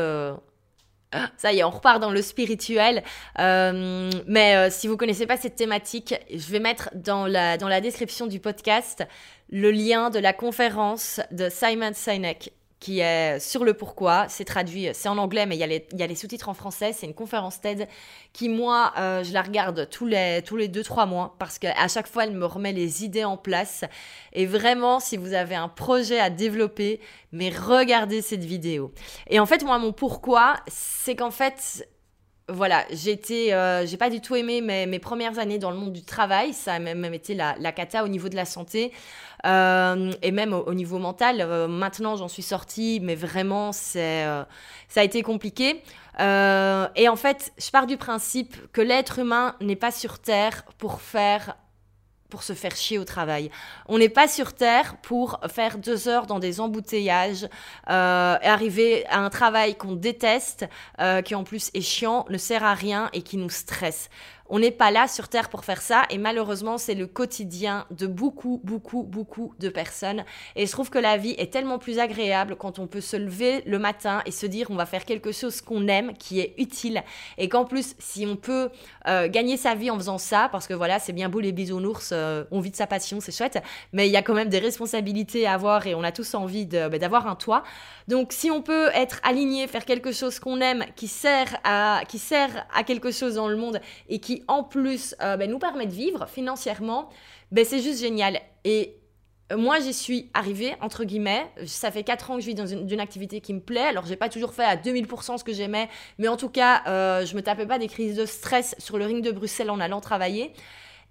ça y est, on repart dans le spirituel. Euh, mais euh, si vous connaissez pas cette thématique, je vais mettre dans la, dans la description du podcast le lien de la conférence de Simon Sinek qui est sur le pourquoi. C'est traduit, c'est en anglais, mais il y a les, il y a les sous-titres en français. C'est une conférence TED qui, moi, euh, je la regarde tous les, tous les deux, trois mois parce qu'à chaque fois, elle me remet les idées en place. Et vraiment, si vous avez un projet à développer, mais regardez cette vidéo. Et en fait, moi, mon pourquoi, c'est qu'en fait, voilà, euh, j'ai pas du tout aimé mes, mes, premières années dans le monde du travail. Ça a même, été la, la cata au niveau de la santé euh, et même au, niveau mental. Euh, maintenant, j'en suis sortie, mais vraiment, c'est, ça a été compliqué. et en fait, je pars du principe que l'être humain n'est pas sur Terre pour faire pour se faire chier au travail. On n'est pas sur Terre pour faire deux heures dans des embouteillages, euh, arriver à un travail qu'on déteste, euh, qui en plus est chiant, ne sert à rien et qui nous stresse. On n'est pas là sur Terre pour faire ça et malheureusement c'est le quotidien de beaucoup, beaucoup, beaucoup de personnes. Et je trouve que la vie est tellement plus agréable quand on peut se lever le matin et se dire on va faire quelque chose qu'on aime, qui est utile. Et qu'en plus, si on peut euh, gagner sa vie en faisant ça, parce que voilà, c'est bien beau les bisounours, euh, on vit de sa passion, c'est chouette, mais il y a quand même des responsabilités à avoir et on a tous envie bah, d'avoir un toit. Donc si on peut être aligné, faire quelque chose qu'on aime, qui sert, à, qui sert à quelque chose dans le monde et qui en plus euh, ben, nous permet de vivre financièrement, ben, c'est juste génial. Et euh, moi, j'y suis arrivée, entre guillemets. Ça fait 4 ans que je vis dans une, activité qui me plaît. Alors, j'ai pas toujours fait à 2000% ce que j'aimais, mais en tout cas, euh, je me tapais pas des crises de stress sur le ring de Bruxelles en allant travailler.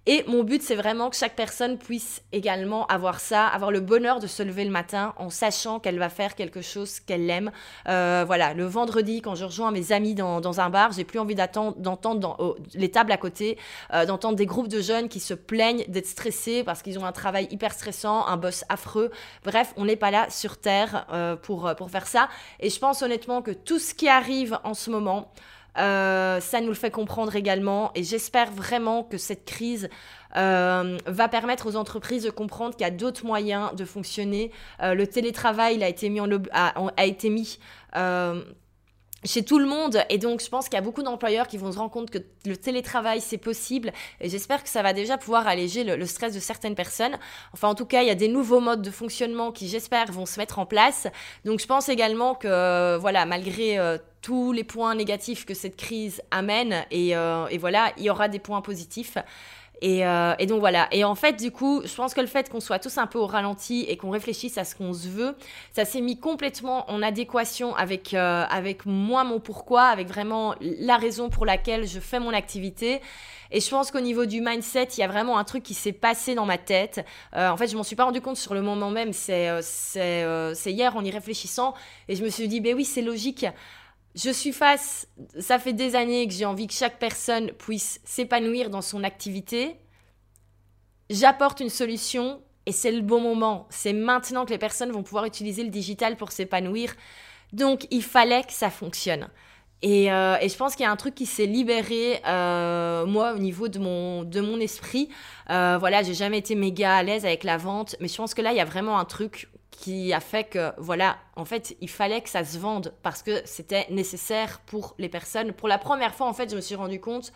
Et mon but, c'est vraiment que chaque personne puisse également avoir ça, avoir le bonheur de se lever le matin en sachant qu'elle va faire quelque chose qu'elle aime. Euh, voilà, le vendredi, quand je rejoins mes amis dans, dans un bar, j'ai plus envie d'entendre les tables à côté, euh, d'entendre des groupes de jeunes qui se plaignent d'être stressés parce qu'ils ont un travail hyper stressant, un boss affreux. Bref, on n'est pas là sur Terre euh, pour, pour faire ça. Et je pense honnêtement que tout ce qui arrive en ce moment, euh, ça nous le fait comprendre également et j'espère vraiment que cette crise euh, va permettre aux entreprises de comprendre qu'il y a d'autres moyens de fonctionner. Euh, le télétravail a été mis, en, a, a été mis chez tout le monde. Et donc, je pense qu'il y a beaucoup d'employeurs qui vont se rendre compte que le télétravail, c'est possible. Et j'espère que ça va déjà pouvoir alléger le, stress de certaines personnes. Enfin, en tout cas, il y a des nouveaux modes de fonctionnement qui, j'espère, vont se mettre en place. Donc, je pense également que, voilà, malgré euh, tous les points négatifs que cette crise amène, et, euh, et voilà, il y aura des points positifs. Euh, et, donc voilà. Et en fait, du coup, je pense que le fait qu'on soit tous un peu au ralenti et qu'on réfléchisse à ce qu'on se veut, ça s'est mis complètement en adéquation avec, euh, avec moi, mon pourquoi, avec vraiment la raison pour laquelle je fais mon activité. Et je pense qu'au niveau du mindset, il y a vraiment un truc qui s'est passé dans ma tête. Euh, en fait, je m'en suis pas rendu compte sur le moment même. C'est c'est hier en y réfléchissant. Et je me suis dit, ben oui, c'est logique je suis face, ça fait des années que j'ai envie que chaque personne puisse s'épanouir dans son activité. J'apporte une solution et c'est le bon moment. C'est maintenant que les personnes vont pouvoir utiliser le digital pour s'épanouir. Donc il fallait que ça fonctionne. Et, euh, je pense qu'il y a un truc qui s'est libéré, euh, moi, au niveau de mon, de mon esprit. Euh, voilà, j'ai jamais été méga à l'aise avec la vente, mais je pense que là, il y a vraiment un truc qui a fait que, voilà, en fait, il fallait que ça se vende parce que c'était nécessaire pour les personnes. Pour la première fois, en fait, je me suis rendu compte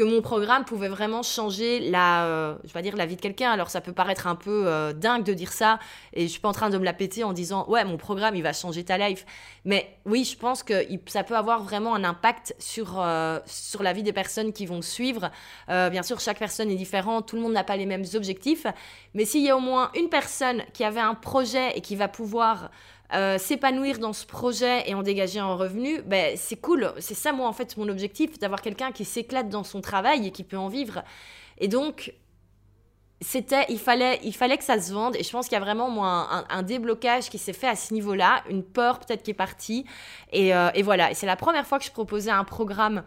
que mon programme pouvait vraiment changer la, euh, je vais dire la vie de quelqu'un. Alors ça peut paraître un peu euh, dingue de dire ça, et je suis pas en train de me la péter en disant ouais mon programme il va changer ta life. Mais oui, je pense que ça peut avoir vraiment un impact sur euh, sur la vie des personnes qui vont suivre. bien sûr, chaque personne est différente, tout le monde n'a pas les mêmes objectifs, mais s'il y a au moins une personne qui avait un projet et qui va pouvoir euh, s'épanouir dans ce projet et en dégager un revenu, ben, c'est cool. C'est ça, moi, en fait, mon objectif, d'avoir quelqu'un qui s'éclate dans son travail et qui peut en vivre. Et donc, c'était, il fallait, il fallait que ça se vende. Et je pense qu'il y a vraiment, moi, un, déblocage qui s'est fait à ce niveau-là, une peur peut-être qui est partie. Et, euh, et voilà. Et c'est la première fois que je proposais un programme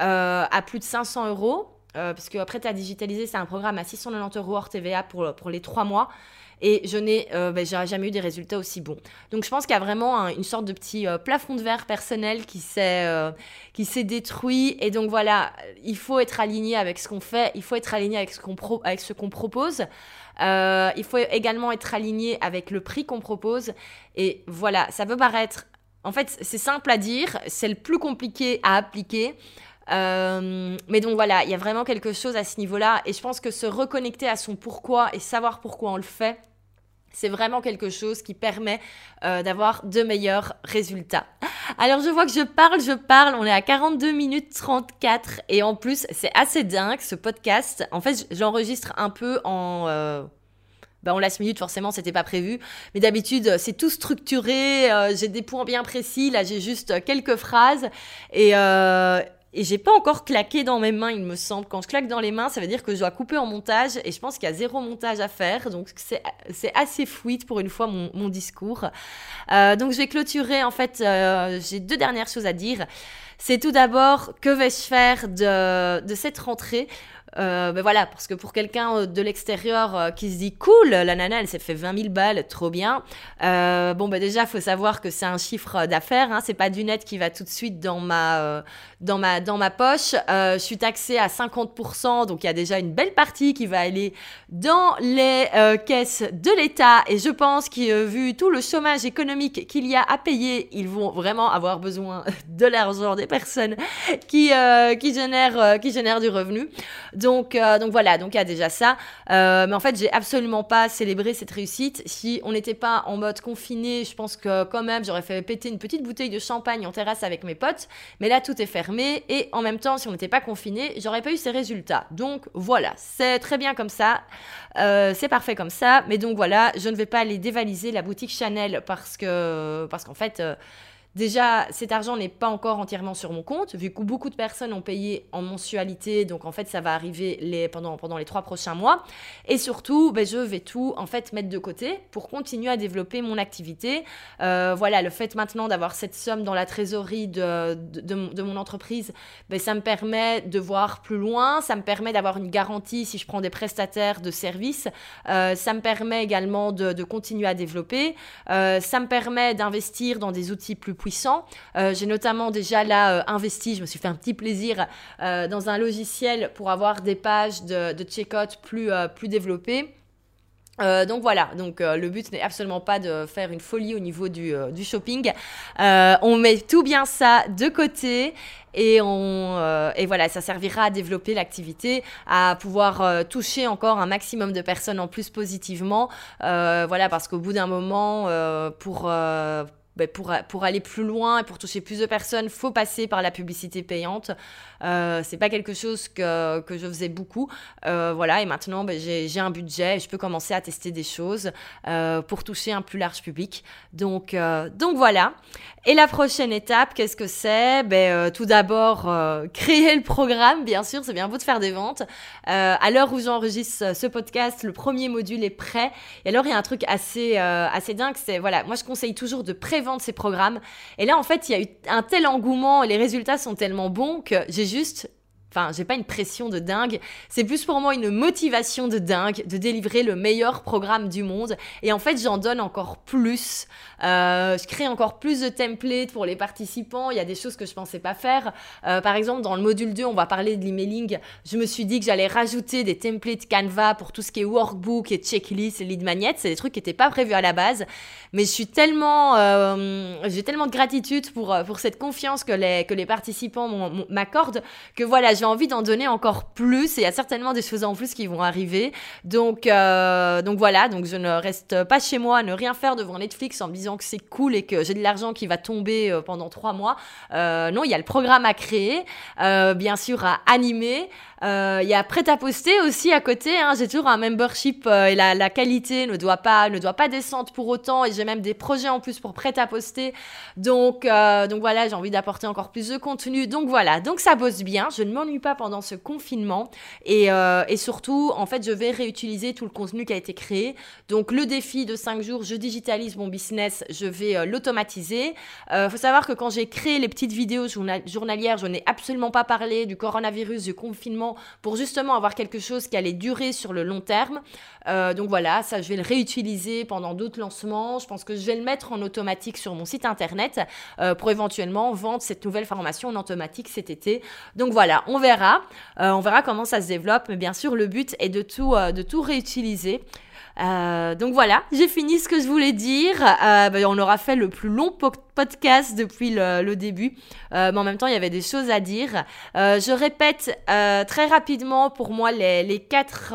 euh, à plus de 500 euros. parce que après, tu as digitalisé, c'est un programme à 690 euros hors TVA pour, pour les trois mois et je n'ai euh, ben, jamais eu des résultats aussi bons. Donc je pense qu'il y a vraiment une sorte de petit euh, plafond de verre personnel qui s'est euh, qui s'est détruit et donc voilà, il faut être aligné avec ce qu'on fait, il faut être aligné avec ce qu'on avec ce qu'on propose. il faut également être aligné avec le prix qu'on propose et voilà, ça peut paraître en fait, c'est simple à dire, c'est le plus compliqué à appliquer. Mais donc voilà, il y a vraiment quelque chose à ce niveau-là. Et je pense que se reconnecter à son pourquoi et savoir pourquoi on le fait, c'est vraiment quelque chose qui permet euh, d'avoir de meilleurs résultats. Alors je vois que je parle, je parle, on est à 42 minutes 34 et en plus c'est assez dingue ce podcast. En fait j'enregistre un peu en... Euh, bah en last minute, forcément, c'était pas prévu. Mais d'habitude, c'est tout structuré. Euh, j'ai des points bien précis. Là, j'ai juste quelques phrases. Et, euh, et j'ai pas encore claqué dans mes mains, il me semble. Quand je claque dans les mains, ça veut dire que je dois couper en montage et je pense qu'il y a zéro montage à faire. Donc c'est assez fluide pour une fois mon, discours. Euh, donc je vais clôturer. En fait, euh, j'ai deux dernières choses à dire. C'est tout d'abord que vais-je faire de cette rentrée? Euh, ben voilà, parce que pour quelqu'un de l'extérieur qui se dit cool, la nana, elle s'est fait 20 000 balles, trop bien. bon, ben déjà, faut savoir que c'est un chiffre d'affaires, hein, c'est pas du net qui va tout de suite dans ma, dans ma, dans ma poche. je suis taxée à 50%, donc il y a déjà une belle partie qui va aller dans les caisses de l'État. Et je pense que vu tout le chômage économique qu'il y a à payer, ils vont vraiment avoir besoin *laughs* de l'argent des personnes qui, qui, génèrent, qui génèrent du revenu. Donc, euh, donc voilà, donc il y a déjà ça. Euh, mais en fait, j'ai absolument pas célébré cette réussite. Si on n'était pas en mode confiné, je pense que quand même, j'aurais fait péter une petite bouteille de champagne en terrasse avec mes potes. Mais là, tout est fermé. Et en même temps, si on n'était pas confiné, j'aurais pas eu ces résultats. Donc voilà, c'est très bien comme ça. Euh, c'est parfait comme ça. Mais donc voilà, je ne vais pas aller dévaliser la boutique Chanel parce que parce qu'en fait Déjà, cet argent n'est pas encore entièrement sur mon compte, vu que beaucoup de personnes ont payé en mensualité, donc en fait, ça va arriver pendant, les trois prochains mois. Et surtout, ben, je vais tout en fait mettre de côté pour continuer à développer mon activité. Euh, voilà, le fait maintenant d'avoir cette somme dans la trésorerie de, de, mon entreprise, ben, ça me permet de voir plus loin, ça me permet d'avoir une garantie si je prends des prestataires de services, euh, ça me permet également de, continuer à développer, euh, ça me permet d'investir dans des outils plus puissants euh, j'ai notamment déjà là euh, investi, je me suis fait un petit plaisir euh, dans un logiciel pour avoir des pages de, de check-out plus, plus développées. donc voilà, donc le but n'est absolument pas de faire une folie au niveau du, du shopping. on met tout bien ça de côté et, on, et voilà, ça servira à développer l'activité, à pouvoir toucher encore un maximum de personnes en plus positivement. voilà, parce qu'au bout d'un moment, pour ben, pour, aller plus loin et pour toucher plus de personnes, faut passer par la publicité payante. Euh, c'est pas quelque chose que, que je faisais beaucoup. Euh, voilà, et maintenant, ben, j'ai un budget et je peux commencer à tester des choses euh, pour toucher un plus large public. Donc, euh, donc voilà. Et la prochaine étape, qu'est-ce que c'est? Ben, Tout d'abord, créer le programme, bien sûr, c'est bien beau de faire des ventes. à l'heure où j'enregistre ce podcast, le premier module est prêt. Et alors, il y a un truc assez, assez dingue, c'est, voilà, moi je conseille toujours de prévendre de ces programmes. Et là, en fait, il y a eu un tel engouement, les résultats sont tellement bons que j'ai juste J'ai pas une pression de dingue. C'est plus pour moi une motivation de dingue de délivrer le meilleur programme du monde. Et en fait, j'en donne encore plus. Euh, je crée encore plus de templates pour les participants. Il y a des choses que je pensais pas faire. Euh, par exemple, dans le module 2, on va parler de l'emailing. Je me suis dit que j'allais rajouter des templates Canva pour tout ce qui est workbook et checklist lead magnet. C'est des trucs qui n'étaient pas prévus à la base. Mais je suis tellement, euh, j'ai tellement de gratitude pour, pour cette confiance que les, que les participants m'accordent que voilà, j'ai envie d'en donner encore plus et il y a certainement des choses en plus qui vont arriver. Donc, euh, voilà, je ne reste pas chez moi à ne rien faire devant Netflix en me disant que c'est cool et que j'ai de l'argent qui va tomber euh, pendant trois mois. Euh, non, il y a le programme à créer, bien sûr à animer. Il y a prêt à poster aussi à côté. Hein. J'ai toujours un membership et la, la, qualité ne doit pas ne doit pas descendre pour autant. Et j'ai même des projets en plus pour prêt à poster. Donc donc voilà, j'ai envie d'apporter encore plus de contenu. Donc voilà, donc ça bosse bien. Je ne m'en pas pendant ce confinement. Et, euh, et, surtout, en fait, je vais réutiliser tout le contenu qui a été créé. Donc, le défi de 5 jours, je digitalise mon business, je vais euh, l'automatiser. Il euh, faut savoir que quand j'ai créé les petites vidéos journalières, je n'ai absolument pas parlé du coronavirus, du confinement, pour justement avoir quelque chose qui allait durer sur le long terme. donc voilà, ça, je vais le réutiliser pendant d'autres lancements. Je pense que je vais le mettre en automatique sur mon site internet pour éventuellement vendre cette nouvelle formation en automatique cet été. Donc voilà, on verra. Euh, on verra comment ça se développe. Mais bien sûr, le but est de tout, euh, de tout réutiliser. Euh, donc voilà, j'ai fini ce que je voulais dire. Ben, on aura fait le plus long podcast depuis le, début, mais en même temps il y avait des choses à dire. je répète très rapidement pour moi les, quatre,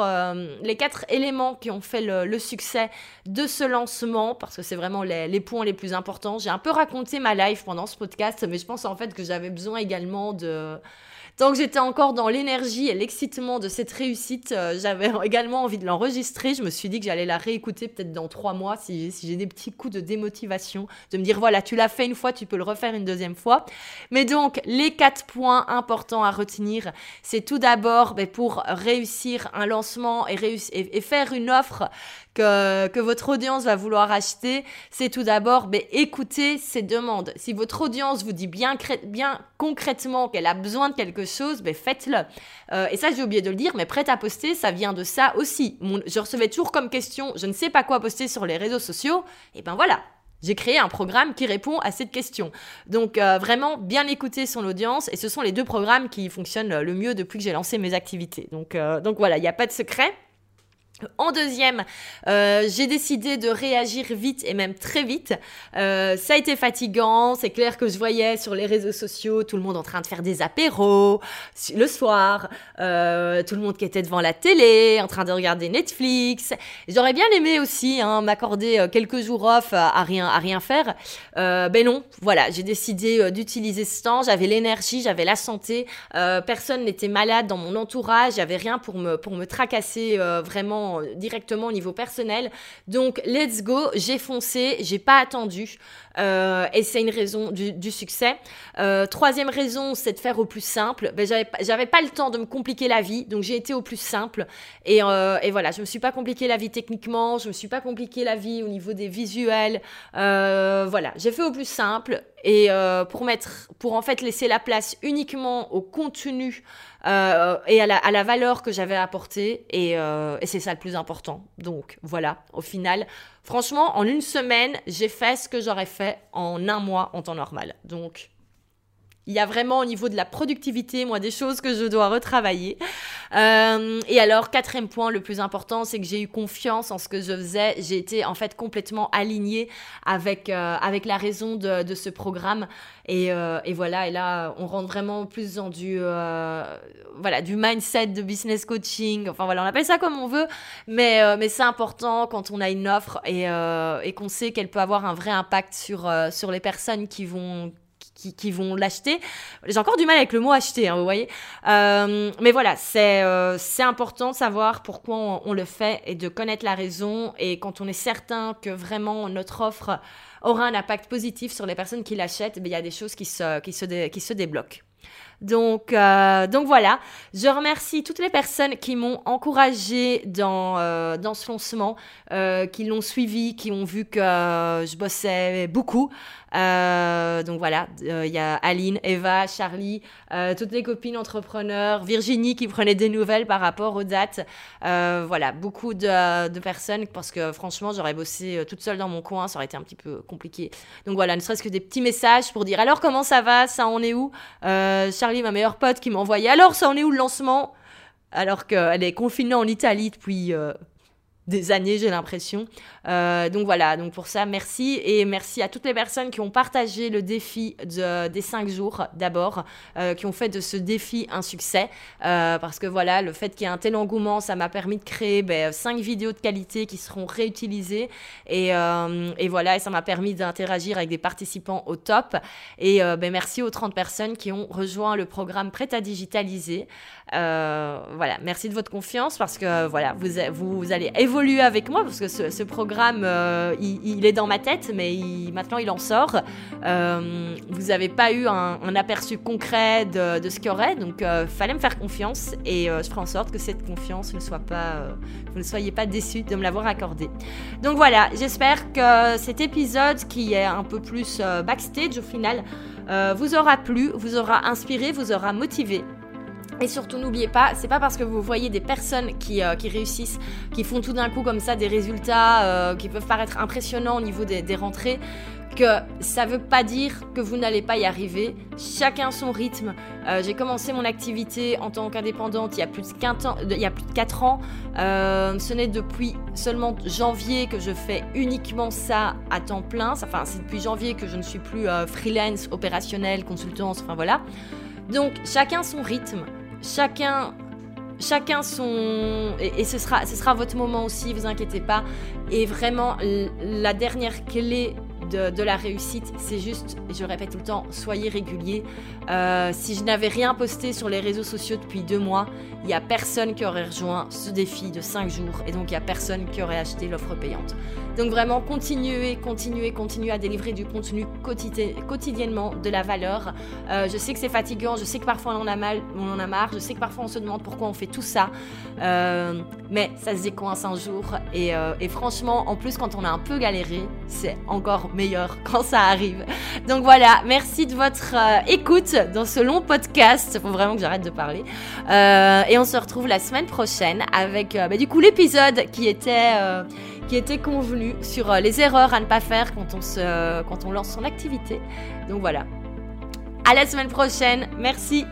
les quatre éléments qui ont fait le, succès de ce lancement, parce que c'est vraiment les, les, points les plus importants. J'ai un peu raconté ma life pendant ce podcast, mais je pense en fait que j'avais besoin également de Tant que j'étais encore dans l'énergie et l'excitement de cette réussite, euh, j'avais *laughs* également envie de l'enregistrer. Je me suis dit que j'allais la réécouter peut-être dans trois mois si, j'ai des petits coups de démotivation, de me dire voilà, tu l'as fait une fois, tu peux le refaire une deuxième fois. Mais donc, les quatre points importants à retenir, c'est tout d'abord ben, pour réussir un lancement et faire une offre que, votre audience va vouloir acheter, c'est tout d'abord ben, écouter ses demandes. Si votre audience vous dit bien, concrètement qu'elle a besoin de quelque chose, ben faites-le. Euh, et ça, j'ai oublié de le dire, mais prêt à poster, ça vient de ça aussi. je recevais toujours comme question, je ne sais pas quoi poster sur les réseaux sociaux. Et ben voilà, j'ai créé un programme qui répond à cette question. Donc euh, vraiment bien écouter son audience et ce sont les deux programmes qui fonctionnent le mieux depuis que j'ai lancé mes activités. Donc, euh, donc voilà, il n'y a pas de secret. En deuxième, euh, j'ai décidé de réagir vite et même très vite. Euh, ça a été fatigant, c'est clair que je voyais sur les réseaux sociaux tout le monde en train de faire des apéros le soir, euh, tout le monde qui était devant la télé, en train de regarder Netflix. J'aurais bien aimé aussi hein, m'accorder quelques jours off à rien, à rien faire. ben non, voilà, j'ai décidé d'utiliser ce temps. J'avais l'énergie, j'avais la santé. personne n'était malade dans mon entourage, j'avais rien pour me, pour me tracasser vraiment directement au niveau personnel. Donc, let's go, j'ai foncé, j'ai pas attendu. Euh, et c'est une raison du, succès. Euh, troisième raison, c'est de faire au plus simple. Ben, j'avais pas le temps de me compliquer la vie, donc j'ai été au plus simple. Et, euh, et, voilà, je me suis pas compliqué la vie techniquement, je me suis pas compliqué la vie au niveau des visuels. voilà, j'ai fait au plus simple et pour mettre, pour en fait laisser la place uniquement au contenu euh, et à la, à la, valeur que j'avais apportée. Et, euh, et c'est ça le plus important. Donc voilà, au final, franchement, en une semaine, j'ai fait ce que j'aurais fait en un mois en temps normal. Donc il y a vraiment au niveau de la productivité, moi, des choses que je dois retravailler. Euh, et alors, quatrième point, le plus important, c'est que j'ai eu confiance en ce que je faisais. J'ai été en fait complètement alignée avec, euh, avec la raison de, de ce programme. Et, euh, et, voilà, et là, on rentre vraiment plus dans du, voilà, du mindset de business coaching. Enfin voilà, on appelle ça comme on veut, mais, mais c'est important quand on a une offre et, et qu'on sait qu'elle peut avoir un vrai impact sur, sur les personnes qui vont qui, vont l'acheter. J'ai encore du mal avec le mot acheter, hein, vous voyez. Euh, mais voilà, c'est euh, c'est important de savoir pourquoi on, le fait et de connaître la raison. Et quand on est certain que vraiment notre offre aura un impact positif sur les personnes qui l'achètent, ben, il y a des choses qui se, qui se, qui se débloquent. Donc, euh, donc voilà, je remercie toutes les personnes qui m'ont encouragé dans, euh, dans ce lancement, euh, qui l'ont suivi, qui ont vu que je bossais beaucoup. donc voilà, il y a Aline, Eva, Charlie, toutes les copines entrepreneurs, Virginie qui prenait des nouvelles par rapport aux dates. voilà, beaucoup de, de, personnes parce que franchement, j'aurais bossé toute seule dans mon coin, ça aurait été un petit peu compliqué. Donc voilà, ne serait-ce que des petits messages pour dire alors comment ça va, ça en est où? Charlie ma meilleure pote, qui m'a envoyé. Alors ça en est où le lancement? Alors qu'elle est confinée en Italie depuis euh, des années, j'ai l'impression. Euh, donc voilà, donc pour ça, merci. Et merci à toutes les personnes qui ont partagé le défi de, des 5 jours d'abord, euh, qui ont fait de ce défi un succès. Euh, parce que voilà, le fait qu'il y ait un tel engouement, ça m'a permis de créer ben, 5 vidéos de qualité qui seront réutilisées. Et, et voilà, et ça m'a permis d'interagir avec des participants au top. Et ben, merci aux 30 personnes qui ont rejoint le programme Prêt à digitaliser. Voilà, merci de votre confiance parce que voilà, vous, vous, allez évoluer avec moi parce que ce, programme, euh, il, est dans ma tête, mais maintenant il en sort. Euh, vous n'avez pas eu un, aperçu concret de, ce qu'il y aurait, donc euh, fallait me faire confiance et je ferai en sorte que cette confiance ne soit pas, vous ne soyez pas déçus de me l'avoir accordée. Donc voilà, j'espère que cet épisode qui est un peu plus backstage au final vous aura plu, vous aura inspiré, vous aura motivé. Et surtout, n'oubliez pas, c'est pas parce que vous voyez des personnes qui, euh, qui réussissent, qui font tout d'un coup comme ça des résultats euh, qui peuvent paraître impressionnants au niveau des, rentrées, que ça veut pas dire que vous n'allez pas y arriver. Chacun son rythme. Euh, j'ai commencé mon activité en tant qu'indépendante il y a plus de 15 ans, il y a plus de 4 ans. ce n'est depuis seulement janvier que je fais uniquement ça à temps plein. Enfin, c'est depuis janvier que je ne suis plus freelance, opérationnel, consultance, enfin voilà. Donc, chacun son rythme chacun chacun son et, ce sera ce sera votre moment aussi vous inquiétez pas. Et vraiment la dernière clé de, la réussite, c'est juste, je répète tout le temps, soyez régulier. Euh, si je n'avais rien posté sur les réseaux sociaux depuis deux mois, il n'y a personne qui aurait rejoint ce défi de cinq jours et donc il n'y a personne qui aurait acheté l'offre payante. Donc vraiment, continuez, continuez, continuez à délivrer du contenu quotidiennement, de la valeur. Euh, je sais que c'est fatigant, je sais que parfois on en a mal, on en a marre, je sais que parfois on se demande pourquoi on fait tout ça, euh, mais ça se décoince un jour euh, et, franchement, en plus, quand on a un peu galéré, c'est encore meilleur quand ça arrive. Donc voilà, merci de votre euh, écoute dans ce long podcast. Faut vraiment que j'arrête de parler. Euh, et on se retrouve la semaine prochaine avec bah, du coup l'épisode qui était qui était convenu sur les erreurs à ne pas faire quand on se quand on lance son activité. Donc voilà. À la semaine prochaine. Merci.